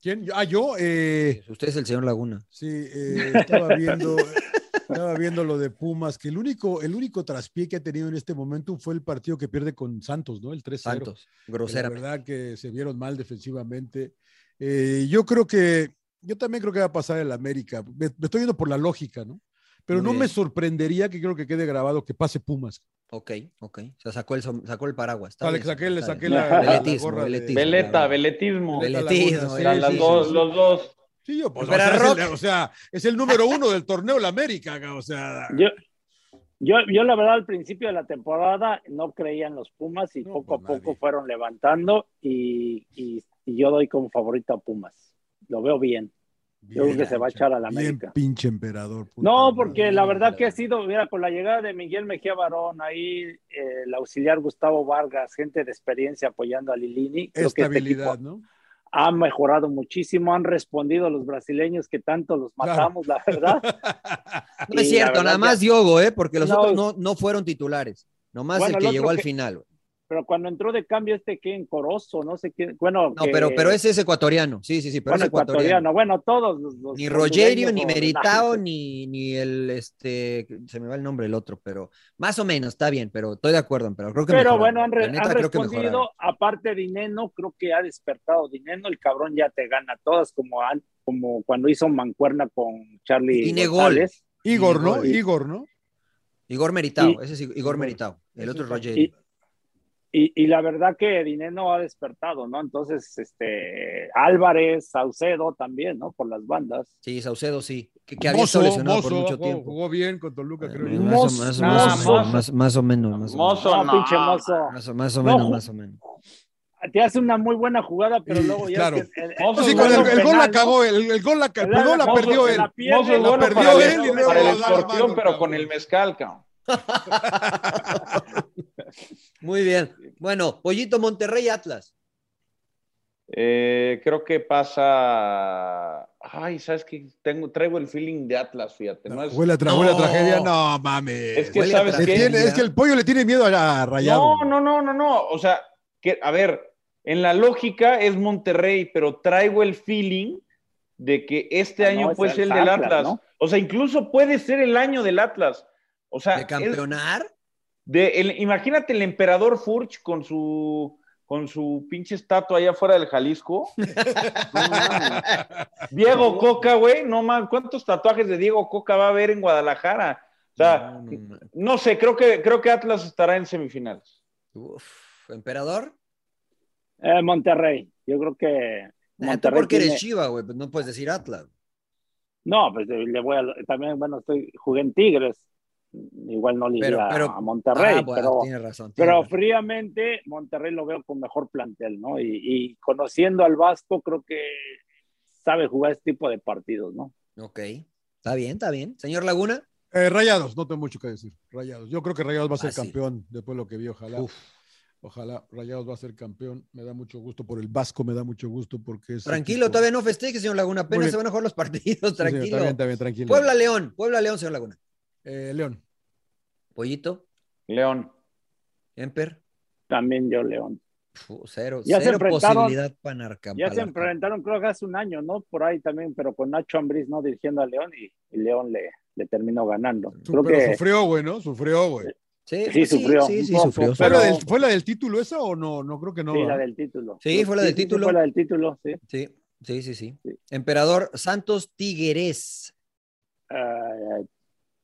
¿Quién? Ah, yo. eh, Usted es el señor Laguna. Sí, eh, estaba viendo, [laughs] estaba viendo lo de Pumas, que el único, el único traspié que ha tenido en este momento fue el partido que pierde con Santos, ¿no? El 3-0. Santos, que La grosera. verdad que se vieron mal defensivamente. Eh, yo creo que, yo también creo que va a pasar el América. Me, me estoy yendo por la lógica, ¿no? Pero Muy no bien. me sorprendería que creo que quede grabado que pase Pumas. Ok, ok. O sea, sacó el, som- sacó el paraguas. Está Dale, bien, que saqué, le saqué bien. la, la- la Veletismo, gorra de- veletismo. Veleta, veletismo. Veleta Veletismo, Las, sí, las sí, dos, sí. los dos. Sí, yo, pues, o, sea, es Rock- el, o sea, es el número uno del torneo la América, o sea. Yo, yo, yo, la verdad, al principio de la temporada no creía en los Pumas y No, poco a poco nadie. fueron levantando y, y- y yo doy como favorito a Pumas. Lo veo bien. Yo creo que se va a echar a la Bien América. pinche emperador. puta No, madre. porque la verdad que ha sido, mira, con la llegada de Miguel Mejía Barón, ahí eh, el auxiliar Gustavo Vargas, gente de experiencia apoyando a Lilini, creo que este equipo ¿no? Ha mejorado muchísimo, han respondido a los brasileños que tanto los Claro. matamos, la verdad. No es Y cierto, verdad nada más Diogo, ¿eh? Porque los No. otros no, no fueron titulares. Nomás Bueno, el que el llegó al final. Pero cuando entró de cambio este que en Corozo, no sé qué, bueno, No, que- pero, pero ese es ecuatoriano. Sí, sí, sí, pero bueno, es ecuatoriano. ecuatoriano, bueno, todos los, los Ni Rogerio, ni Meritao, ni, ni el, este, se me va el nombre el otro, pero más o menos, está bien, pero estoy de acuerdo, pero creo que Pero mejoraron. bueno, han, re- neta, respondido, aparte Dineno, creo que ha despertado Dineno, el cabrón ya te gana todas, como, han- como cuando hizo mancuerna con Charlie. González. Igor, ¿no? Y- Igor, ¿no? Igor Meritao, Y- ese es Igor Meritao, el otro es Rogerio. Y, y, y la verdad que Dineno ha despertado, ¿no? Entonces, este, Álvarez, Saucedo también, ¿no? Por las bandas. Sí, Saucedo sí, que, que había estado lesionado por mucho jugó, tiempo. jugó bien con Toluca, creo. Yo. Más o, más, o- no, más, o- más- más o menos, más o Mozo, menos. No, no. pinche mozo. Más o, más o No, menos, ju- más o menos. Te hace una muy buena jugada, pero luego ya claro. es que el- Mozo Sí, con el, el gol la ¿no? cagó, el, el gol la, el gol la perdió él. la pierde, Mozo la perdió para el, él y luego para el escorpión, pero con el mezcal, cabrón. [laughs] Muy bien. Bueno, Pollito Monterrey Atlas. Eh, creo que pasa. Ay, ¿sabes qué? Tengo, traigo el feeling de Atlas, fíjate. No es... Huele a, tra- No. huele a tragedia. No, mames. Es que, Huele a ¿sabes Le qué? tiene- es que el pollo le tiene miedo a, Rayado. No, no, no, no, no. O sea, que, a ver, en la lógica es Monterrey, pero traigo el feeling de que este Ah, año no, puede el ser el del Atlas, Atlas. ¿no? O sea, incluso puede ser el año del Atlas. O sea, ¿De es campeonar? De el- imagínate el emperador Furch con su con su pinche estatua allá afuera del Jalisco. [laughs] No. Diego Coca, güey, no mames, ¿cuántos tatuajes de Diego Coca va a haber en Guadalajara? O sea, No, no, no. no sé, creo que creo que Atlas estará en semifinales. Uf, ¿Emperador? Eh, Monterrey. Yo creo que Ah, Monterrey porque eres Chiva, güey, pues no puedes decir Atlas. No, pues eh, le voy a también, bueno, estoy jugué en Tigres. Igual no le Pero- iría pero- a Monterrey, Ah, bueno, pero, tiene razón. tiene pero razón. fríamente Monterrey lo veo con mejor plantel, ¿no? Y, y conociendo al Vasco, creo que sabe jugar este tipo de partidos, ¿no? Ok, está bien, está bien. Señor Laguna. Eh, rayados, no tengo mucho que decir. Rayados. Yo creo que Rayados va a ser Fácil. campeón después de lo que vi. Ojalá. Uf. Ojalá Rayados va a ser campeón. Me da mucho gusto por el Vasco, me da mucho gusto porque es. Tranquilo, equipo- todavía no festeje, señor Laguna. Apenas se van a jugar los [laughs] partidos, Sí, sí, tranquilo. está bien, está bien, tranquilo. Puebla León, Puebla León, señor Laguna. Eh, León. Pollito, León. Emper. También yo, León. Cero, Ya se cero enfrentaron- posibilidad para Ya se enfrentaron, creo que hace un año, ¿no? Por ahí también, pero con Nacho Ambriz, ¿no? Dirigiendo a León y, y León le, le terminó ganando. Su- Creo pero que sufrió, güey, ¿no? Sufrió, güey. Sí, Sí, sufrió, Sí, sí, sufrió. ¿Fue, pero- la del, ¿Fue la del título esa o no? No, creo que no. sí, la del título. Sí, fue la del título. fue la del título, sí. Sí, sí, sí, sí. Sí. Emperador Santos Tigres. Ah,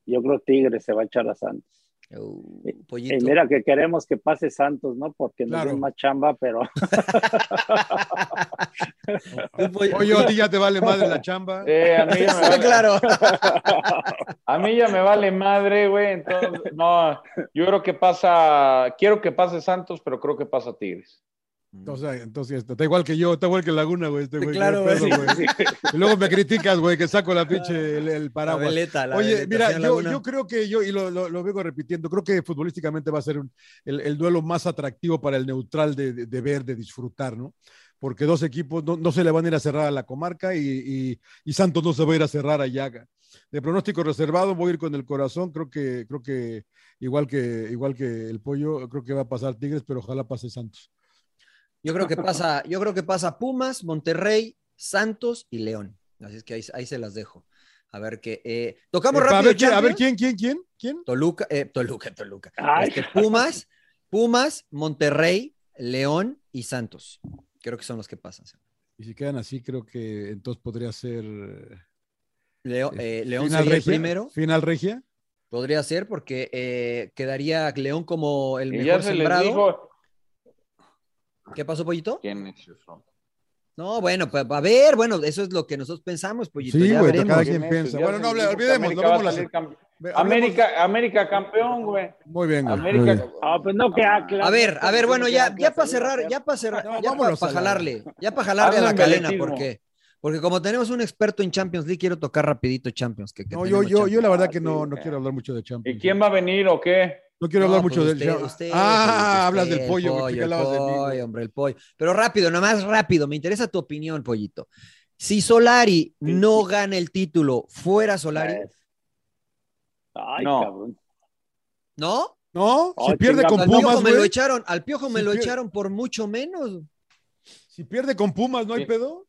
yo creo Tigres se va a echar a Santos. Uh, Y pollito. mira que queremos que pase Santos, ¿no? Porque nos Claro. den más chamba, pero [laughs] Oye, a ti ya te vale madre la chamba. Eh, a, mí ya me [laughs] vale, claro. a mí ya me vale madre, güey. Entonces, no, yo creo que pasa, quiero que pase Santos, pero creo que pasa Tigres. O sea, entonces está igual que yo, está igual que Laguna, güey. Este, güey, claro, güey. Y luego me criticas, güey, que saco la pinche el, el La paraguas. veleta, la Oye, mira, yo, creo que yo, y lo, lo, lo vengo repitiendo, creo que futbolísticamente va a ser un- el, el duelo más atractivo para el neutral de, de- de ver, de disfrutar, ¿no? Porque dos equipos no, no se le van a ir a cerrar a la comarca y, y- y Santos no se va a ir a cerrar a Llaga. De pronóstico reservado, voy a ir con el corazón, creo que, creo que igual que igual que el pollo, creo que va a pasar Tigres, pero ojalá pase Santos. Yo creo que pasa, yo creo que pasa Pumas, Monterrey, Santos y León. Así es que ahí, ahí se las dejo. A ver qué. eh, tocamos Eh, a, rápido. ver, ¿quién, a ver quién, quién, quién, quién. Toluca, eh, Toluca, Toluca. Este, Pumas, Pumas, Monterrey, León y Santos. Creo que son los que pasan. Y si quedan así, creo que entonces podría ser Leo- eh, eh, León final sería el regia, primero. Final regia. Podría ser porque eh, quedaría León como el Y mejor ya se les sembrado. dijo. ¿Qué pasó, Pollito? ¿Quién es eso? No, bueno, pues a ver, bueno, eso es lo que nosotros pensamos, Pollito. Sí, ya güey, veremos. cada quien piensa. Bueno, no, olvidemos, América va a hablemos- América, América campeón, güey. Muy bien, güey. muy América. bien. Ah, pues no que. A ver, a ver, bueno, ya, ya para cerrar, ya para cerrar, No, ya para jalarle, ya para jalarle a la cadena, porque, Porque como tenemos un experto en Champions League, quiero tocar rapidito Champions. Que, que No, yo, yo, yo la verdad Ah, que sí, no, no eh. quiero hablar mucho de Champions. ¿Y quién va a venir o qué? No quiero No, hablar mucho pues del usted- Ah, hablas usted, del pollo, el ¿qué hablabas de mí, pollo, hombre, el pollo. Pero rápido, nomás rápido, me interesa tu opinión, pollito. Si Solari no gana el título, fuera Solari, Pues. Ay, No. cabrón. ¿no? No, si Oh, pierde con Al pues, piojo Pumas, me lo echaron, al piojo me Si lo pierde- echaron por mucho menos. Si pierde con Pumas, ¿no hay Sí. pedo?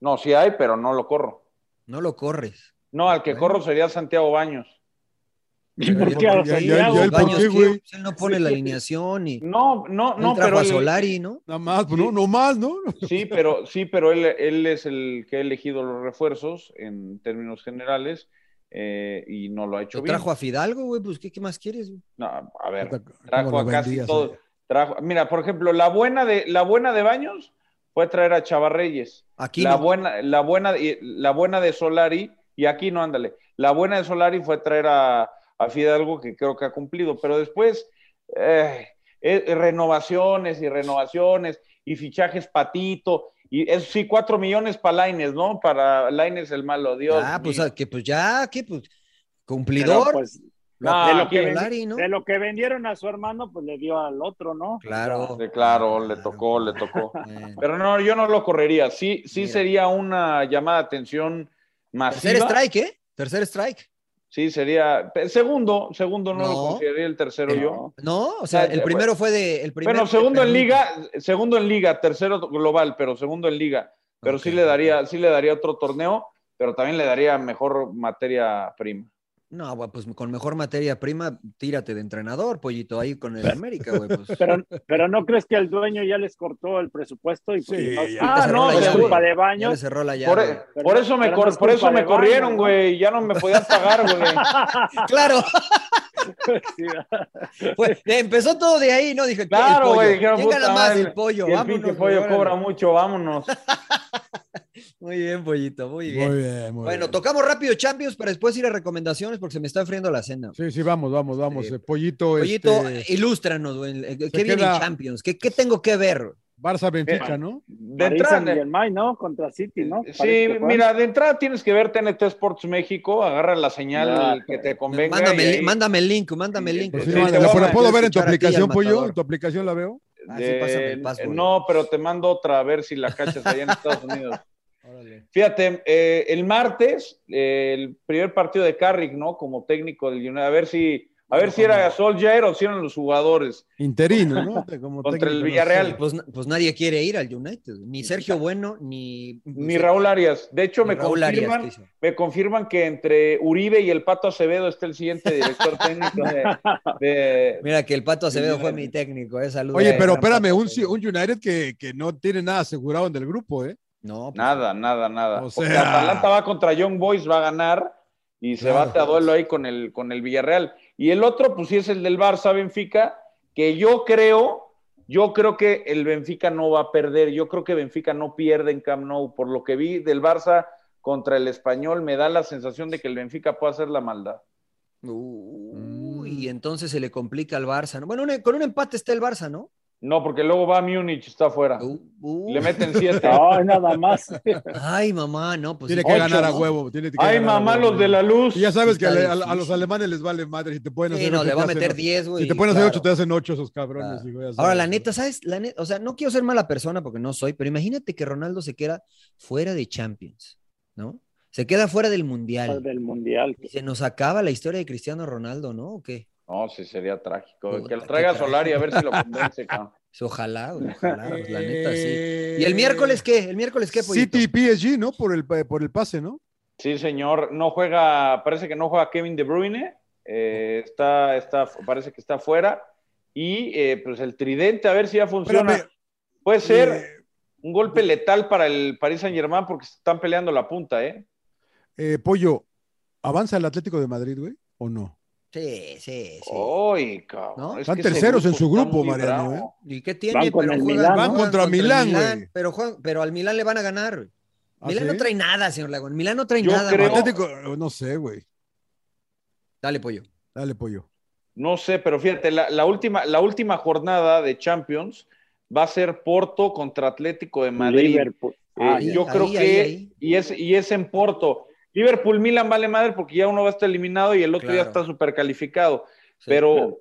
No, sí hay, pero no lo corro. No lo corres. No, al que Bueno. corro sería Santiago Baños. Él no pone la alineación y No, no, no pero a Solari, ¿no? Nada más, Sí. no, no más, ¿no? Sí, pero sí, pero él, él es el que ha elegido los refuerzos en términos generales eh, y no lo ha hecho Lo bien. trajo a Fidalgo, güey, pues ¿qué, qué más quieres? güey? No, a ver, ¿Cómo trajo a casi vendías, todo. eh? Trajo, mira, por ejemplo, la buena de la buena de Baños fue traer a Chavarreyes. Aquí la no. buena, la buena, y- la buena de Solari y aquí no ándale. La buena de Solari fue traer a, a Fidalgo que creo que ha cumplido, pero después eh, eh, renovaciones y renovaciones y fichajes patito y eso sí cuatro millones para Laines, ¿no? Para Laines el malo, Dios. Ah, pues, que pues ya, que pues cumplidor. pues, Lo No, de, lo que Solari, vendi- ¿no? de lo que vendieron a su hermano, pues le dio al otro, ¿no? Claro. Sí, claro, le tocó, le tocó. Bueno. [laughs] Pero no, yo no lo correría. Sí, sí Mira. sería una llamada de atención masiva. Tercer strike, ¿eh? Tercer strike. Sí, sería. Segundo, segundo no, No. lo consideraría el tercero No. yo. No, o sea, el primero fue de. El primero Bueno, segundo en liga, segundo en liga, tercero global, pero segundo en liga. Pero sí le daría, sí le daría otro torneo, pero también le daría mejor materia prima. No, güey, pues con mejor materia prima, tírate de entrenador, pollito, ahí con el América, güey. Pues. [laughs] Pero, pero no crees que el dueño ya les cortó el presupuesto y pues, Sí, no, ya. Ah, no, cerró la es llave. culpa de Ya baños. cerró la Por, llave. Pero por eso me, cor- no es por eso me corrieron, güey. Ya no me podían pagar, güey. [laughs] Claro, pues, empezó todo de ahí, ¿no? Dije, Claro, el güey, dijeron, ¿Quién gana puta más? madre, El pollo, Y el vámonos. güey, pollo cobra mucho, vámonos. [laughs] Muy bien, pollito, muy bien. Muy bien, muy Bueno, bien. tocamos rápido Champions para después ir a recomendaciones porque se me está enfriando la cena. Sí, sí, vamos, vamos, vamos. Sí. Eh, Pollito, Pollito, este, ilústranos, güey. ¿Qué se viene queda- en Champions? ¿Qué, qué tengo que ver? Barça Benfica, ¿no? De entrada, Saint-Germain, ¿no? Contra City, ¿no? Sí, mira, de entrada tienes que ver TNT Sports México, agarra la señal Ya, que te convenga. Mándame, y mándame el link, mándame el Sí, link. Pues Sí, sí, te mándala, voy a ¿la ¿Puedo ver en tu aplicación, Pollo? ¿En tu aplicación la veo? Ah, sí, de- pásame el. No, pero te mando otra a ver si la cachas allá en Estados Unidos. [laughs] Órale. Fíjate, eh, el martes, eh, el primer partido de Carrick, ¿no? Como técnico del United, a ver si, a ver si era Solskjaer o si eran los jugadores. Interino, ¿no? [laughs] Como Contra el no Villarreal. sé. Pues, pues nadie quiere ir al United, ni Sergio Bueno, ni, Ni Raúl Arias. De hecho, me Raúl Arias, confirman, que hizo. me confirman que entre Uribe y el Pato Acevedo está el siguiente director [laughs] técnico de, de- Mira que el Pato Acevedo fue mi técnico, eh, saludos. Oye, pero espérame, un, United que, que no tiene nada asegurado en el grupo, ¿eh? No, pues, Nada, nada, nada. O sea- Atalanta va contra Young Boys, va a ganar y se Claro. bate a duelo ahí con el, con el Villarreal. Y el otro, pues sí es el del Barça Benfica, que yo creo, yo creo que el Benfica no va a perder. Yo creo que Benfica no pierde en Camp Nou. Por lo que vi del Barça contra el Español, me da la sensación de que el Benfica puede hacer la maldad. Uy, Mm. y entonces se le complica al Barça. ¿no? Bueno, un- con un empate está el Barça, ¿no? No, porque luego va Múnich, está afuera. Uh, uh. Le meten siete. [laughs] No, nada más. Ay, mamá, no, pues tiene que ocho, ganar a ¿no? huevo. Tiene que Ay, ganar a mamá, huevo. los de la luz. Y ya sabes que a, a- a los alemanes les vale madre. Si te pueden Sí, hacer no, ocho, le va a te meter hacen- 10, güey. Si te pueden hacer claro. 8, te hacen 8 esos cabrones. Claro. Ahora, la neta, ¿sabes? La neta, o sea, no quiero ser mala persona porque no soy, pero imagínate que Ronaldo se queda fuera de Champions, ¿no? Se queda fuera del Mundial. del mundial. Y se nos acaba la historia de Cristiano Ronaldo, ¿no? ¿O qué? No, sí, sería trágico. Puta, que lo traiga trágico. Solari a ver si lo [laughs] convence, cabrón. Ojalá, [laughs] ojalá, pues, la neta, sí. Eh, ¿Y el miércoles qué? ¿El miércoles qué, Pollito? City y PSG, ¿no? Por el, por el pase, ¿no? Sí, señor. No juega, parece que no juega Kevin De Bruyne. eh, está, está, parece que está fuera. Y eh, pues el tridente, a ver si ya funciona. Espérame, Puede ser eh, un golpe letal para el Paris Saint Germain porque están peleando la punta, ¿eh? eh, Pollo, ¿avanza el Atlético de Madrid, güey? ¿O no? Sí, sí, sí. Uy, cabrón. ¿No? es Están que terceros en su grupo, Mariano. ¿Y qué tiene? Van con Pero el juegan- Milán, Van contra el Milán, güey. Pero, juegan- pero al Milán le van a ganar. güey. ¿Ah, Milán sí? no trae nada, señor Lagón. Milán no trae Yo nada. creo-. Atlético, no sé, güey. Dale, pollo. Dale, Pollo. No sé, pero fíjate, la, la última, la última jornada de Champions va a ser Porto contra Atlético de Madrid. Liverpool. Eh, Ahí, yo creo ahí, que, ahí, ahí. Y, es, y es en Porto. Liverpool Milan vale madre porque ya uno va a estar eliminado y el otro ya está súper calificado. Sí, pero claro.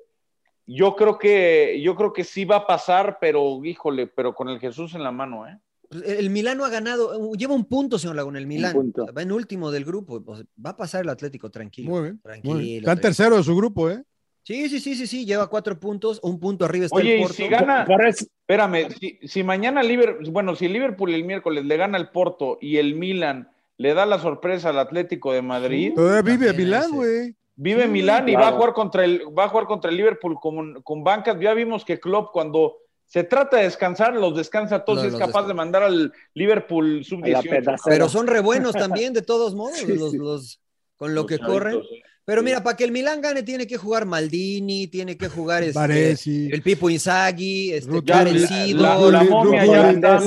yo creo que yo creo que sí va a pasar, pero híjole, pero con el Jesús en la mano, ¿eh? Pues, El Milano ha ganado, lleva un punto, señor Laguna, el Milán. Va en último del grupo. va a pasar el Atlético, tranquilo. Muy bien. Tranquilo. muy bien. Está en tranquilo. tercero de su grupo, ¿eh? Sí, sí, sí, sí, sí, lleva cuatro puntos, un punto arriba está Oye, el y Porto. si gana, espérame, si, si mañana Liverpool, bueno, si Liverpool el miércoles le gana al Porto y el Milan le da la sorpresa al Atlético de Madrid, Todavía vive también Milán, güey. vive Sí, Milán y claro. va a jugar contra el va a jugar contra el Liverpool con, con bancas. Ya vimos que Klopp cuando se trata de descansar, los descansa a todos y es capaz descansa. de mandar al Liverpool sub a la 18. pedacera. Pero son re buenos también, de todos modos, [laughs] Sí, los, sí. los- con lo Los que chavitos, corren. eh. Pero mira, para que el Milán gane tiene que jugar Maldini, tiene que jugar este, Baresi. el Pipo Inzaghi, este, Karen la- Sidor, la, la momia ya atrás.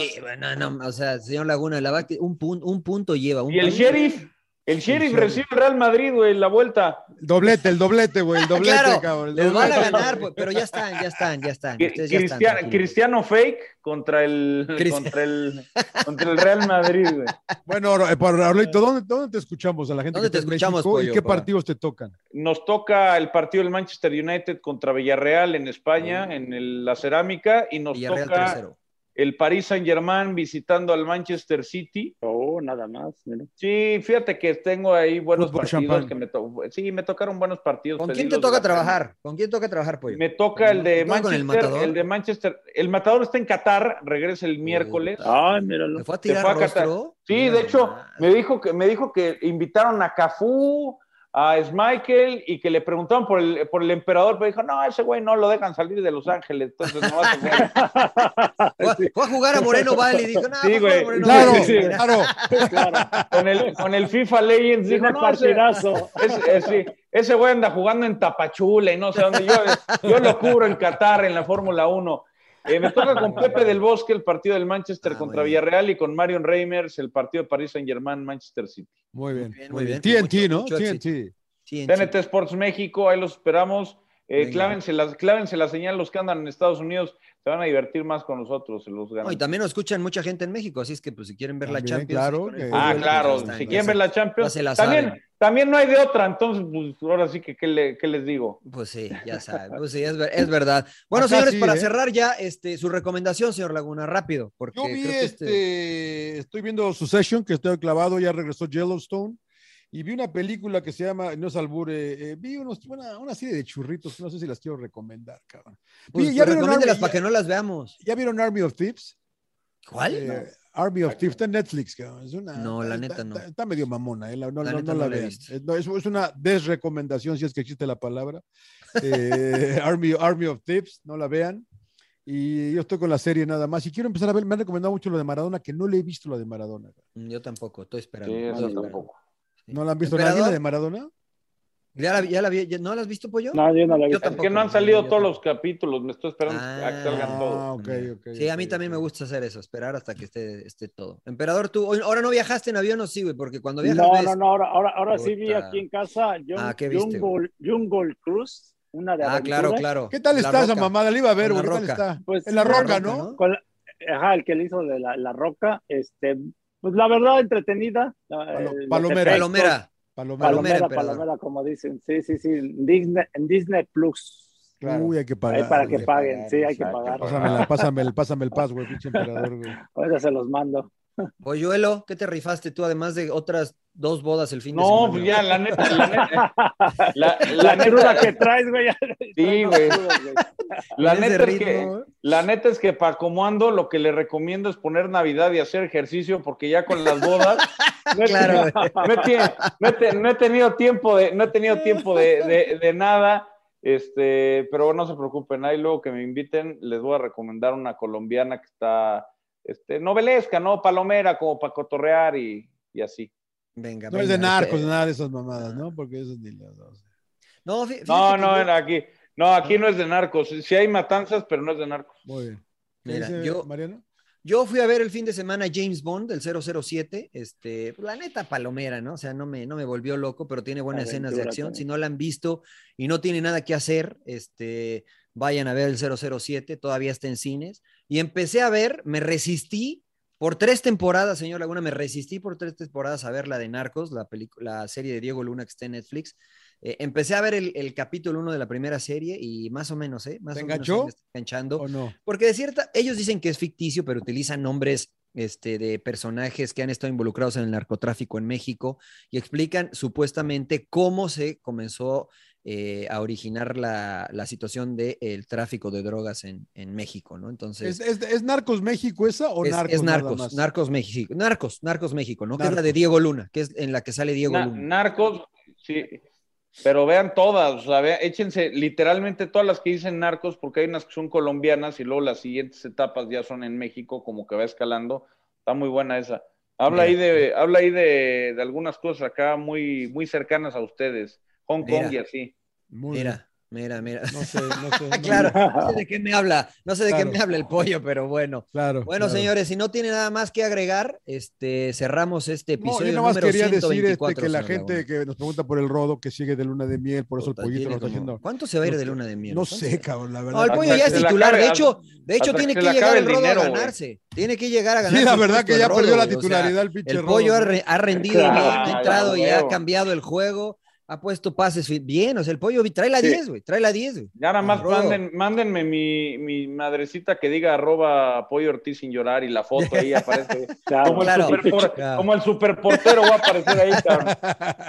sí, bueno, no, o sea, señor Laguna, la verdad que un, un punto lleva. Un Y el punto. sheriff, el sheriff recibe el Real Madrid, güey, la vuelta. El doblete, el doblete, güey. El doblete, Claro, cabrón. el Les van a ganar, pues, pero ya están, ya están, ya están. Ustedes ya están, Cristiano, fake contra el, contra el contra el Real Madrid, güey. Bueno, eh, Arlito, ¿dónde, ¿dónde te escuchamos a la gente ¿Dónde que está te en escuchamos, México y qué para- partidos te tocan? Nos toca el partido del Manchester United contra Villarreal en España, en el- la cerámica, y nos Villarreal toca 3-0. El Paris Saint Germain visitando al Manchester City. Oh, nada más. mira. Sí, fíjate que tengo ahí buenos Fútbol partidos champán. que me to- Sí, me tocaron buenos partidos. ¿Con quién te toca de la trabajar? ¿Con quién toca trabajar, Pollo? Me toca el de ¿Te el Manchester, Matador? el de Manchester. El matador está en Qatar, regresa el miércoles. Ay, míralo. ¿Me fue a tirar fue a Qatar. Sí, de hecho, me dijo que me dijo que invitaron a Cafú, a Schmeichel y que le preguntaron por el, por el emperador, pero dijo, no, ese güey no lo dejan salir de Los Ángeles, entonces no va a jugar. [laughs] Fue, a- jugar a Moreno Valley y dijo, no, Sí, güey. Moreno Claro, Valley". sí. claro. claro. con, el, con el FIFA Legends, dijo, no, ese, ese- ese- ese güey anda jugando en Tapachula y no sé dónde. Yo, yo lo cubro en Qatar, en la Fórmula 1. Eh, me toca con Pepe del Bosque el partido del Manchester Ah, contra. Villarreal y con Marion Reimers el partido de París Saint Germain Manchester City. Muy bien. bien, Muy bien. bien. TNT, Mucho- ¿no? mucho. TNT. En TNT Sports México, ahí los esperamos. Eh, clávense, la, clávense la señal los que andan en Estados Unidos, se van a divertir más con nosotros, se los No, ganan. y también nos escuchan mucha gente en México, así es que pues si quieren ver la Champions. claro, que- ah, claro, si quieren ver la Champions, se la también, saben. También no hay de otra, entonces pues ahora sí que ¿qué, le- qué les digo? Pues sí, ya saben, pues sí, es, ver- es verdad. Bueno, Acá señores, sí, para ¿eh? cerrar ya, este, su recomendación, señor Laguna, rápido, porque Yo vi creo que este, estoy viendo Succession, que estoy clavado, ya regresó Yellowstone, y vi una película que se llama, no es albur, eh, eh, vi unos- una, una serie de churritos, no sé si las quiero recomendar, cabrón. pues, Vi- pues, vieron recomiéndelas Army- para que no las veamos. ¿Ya vieron Army of Thieves? ¿Cuál? Eh, Army of Thieves está en Netflix, cabrón. Es una, No, la está- neta no. Está, está medio mamona, eh, la- no, La no- no la vean. Es, una desrecomendación, si es que existe la palabra. Eh, [laughs] Army, Army of Thieves, no la vean. Y yo estoy con la serie nada más. Y quiero empezar a ver, me han recomendado mucho lo de Maradona, que no le he visto lo de Maradona. Yo tampoco, estoy esperando. Sí, estoy eso esperando. tampoco. ¿No la han visto nadie la de Maradona? ¿Ya la, ya la vi- ya- ¿No la has visto, Pollo? No, yo no la vi. Yo Es tampoco. que no han salido todos tampoco. los capítulos, me estoy esperando a que salgan Ah, todos. Ah, ok, ok. Sí, a mí también me gusta hacer eso, esperar hasta que esté, esté todo. Emperador, tú, ahora no viajaste en avión o sí, güey, porque cuando viajas No, ves- no, no, ahora, ahora, ahora sí vi aquí en casa Jung- Ah, ¿qué viste, Jungle, Jungle Cruise, una de Ah, claro, aventuras. claro. ¿Qué tal La está esa mamada? Le iba a ver, la güey, ¿qué tal Roca. está? Pues, en la la roca, Roca, ¿no? ¿no? Con la- ajá, el que le hizo de la, la roca, este, pues la verdad entretenida. la- palomera. efectos, Palomera. Palomera. Palomera, Palomera, como dicen. Sí, sí, sí. En Disney, en Disney Plus. Claro. Uy, hay que pagar. Ahí para que paguen, sí, hay que pagar. Pásamela, pásame el, pásame el pass, güey, pinche emperador, güey. Ahora se los mando. Polluelo, ¿qué te rifaste tú, además de otras dos bodas el fin de No, semana? pues ya, la neta, la neta, [laughs] la, la La cruda neta, que traes, güey. Sí, güey. [laughs] la neta es que, la neta es que para como ando, lo que le recomiendo es poner Navidad y hacer ejercicio, porque ya con las bodas [laughs] no he, Claro, güey. no no he te- no he tenido tiempo de, no he tenido tiempo de, de- de nada. Este, pero no se preocupen, ahí luego que me inviten, les voy a recomendar una colombiana que está este, novelesca, ¿no? Palomera, como para cotorrear y, y así. Venga, No es venga, de narcos, este- nada de esas mamadas, ¿no? Porque eso ni las dos. No, No, que no, yo- aquí. No, aquí no es de narcos. Sí hay matanzas, pero no es de narcos. Muy bien. ¿Qué Mira, dice yo- Mariano? Yo fui a ver el fin de semana James Bond, el 007, este, la neta palomera, ¿no? O sea, no me, no me volvió loco, pero tiene buenas escenas de acción. también. Si no la han visto y no tiene nada que hacer, este, vayan a ver el 007, todavía está en cines. Y empecé a ver, me resistí por tres temporadas, señor Laguna, me resistí por tres temporadas a ver la de Narcos, la, la serie de Diego Luna que está en Netflix. Eh, empecé a ver el, el capítulo uno de la primera serie y más o menos, ¿eh? Más ¿Te o enganchó? menos me enganchando. ¿O no? Porque de cierta, ellos dicen que es ficticio, pero utilizan nombres este, de personajes que han estado involucrados en el narcotráfico en México y explican supuestamente cómo se comenzó eh, a originar la, la situación del tráfico de drogas en, en México, ¿no? Entonces, ¿Es, es, es Narcos México esa o es, Narcos? es Narcos, más? Narcos México, Narcos, Narcos México, ¿no? Que es la de. Diego Luna, que es en la que sale Diego Na- Luna. narcos, sí. Pero vean todas, o sea, vean- échense literalmente todas las que dicen narcos, porque hay unas que son colombianas y luego las siguientes etapas ya son en México, como que va escalando. Está muy buena esa. Habla ahí de, habla ahí de, de algunas cosas acá muy, muy cercanas a ustedes. Hong Kong Mira. y así. Muy. Mira, mira, mira. No sé, no sé. [laughs] no- claro, no sé [laughs] de qué me habla, no sé de Claro. qué me habla el pollo, pero bueno. Claro. Bueno, claro. señores, si no tiene nada más que agregar, este, cerramos este No, episodio yo nada más número quería decir 124, este, que la gente Laguna. que nos pregunta por el rodo que sigue de luna de miel, por eso el pollito lo está como- haciendo. ¿Cuánto se va a ir de luna de miel? No sé, cabrón, la verdad. No, el pollo ya es titular. de hecho, de hecho tiene que llegar el el rodo dinero, a ganarse. Tiene que llegar a ganarse. Sí, la el verdad que el ya perdió la titularidad el pinche el rodo. pollo ha, rendido [laughs] ha entrado y ha cambiado el juego, ha puesto pases bien. O sea, el pollo trae la Sí. 10, güey. Trae la 10, güey. Ya nada más Rodo. manden, mándenme mi, mi madrecita que diga arroba pollo Ortiz sin llorar y la foto ahí aparece. [laughs] Claro. Como, Claro. el super, Claro. como el superportero va a aparecer ahí, cabrón.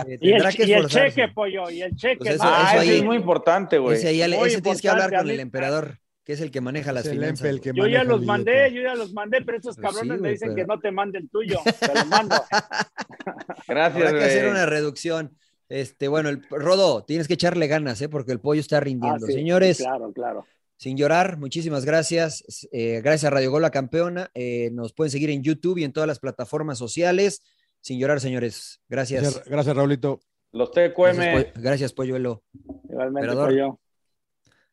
Eh, [laughs] Y el, que y el cheque, pollo, y el cheque. Pues eso-. Ah, eso ese ahí- es muy importante, güey. Ese, ahí ya le- Muy ese tienes que hablar importante, con el emperador, que es el que maneja las Es el finanzas. El que Yo ya los mandé, yo ya los mandé, pero estos Pues sí, cabrones me güey, dicen pero- que no te mande el tuyo. Te lo mando. [laughs] Gracias, Habrá que hacer una reducción. Este, bueno, el Rodo, tienes que echarle ganas, ¿eh? porque el pollo está Ah, rindiendo. sí, Señores, Claro, claro. sin llorar, muchísimas gracias. Eh, gracias a Radio Gol la campeona. Eh, nos pueden seguir en YouTube y en todas las plataformas sociales. Sin llorar, señores. Gracias. Gracias, gracias, Raulito. Los Gracias, TQM Pollo- gracias, Polluelo. Igualmente, pollo.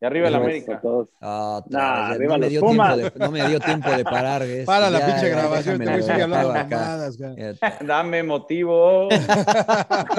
y arriba el Gracias América. a todos. Otra Nah, arriba no, me dio tiempo de, no me dio tiempo de parar. ¿ves? [laughs] Para la Ya, pinche ya, grabación, te voy a seguir hablando mamadas. [laughs] Dame motivo. [laughs]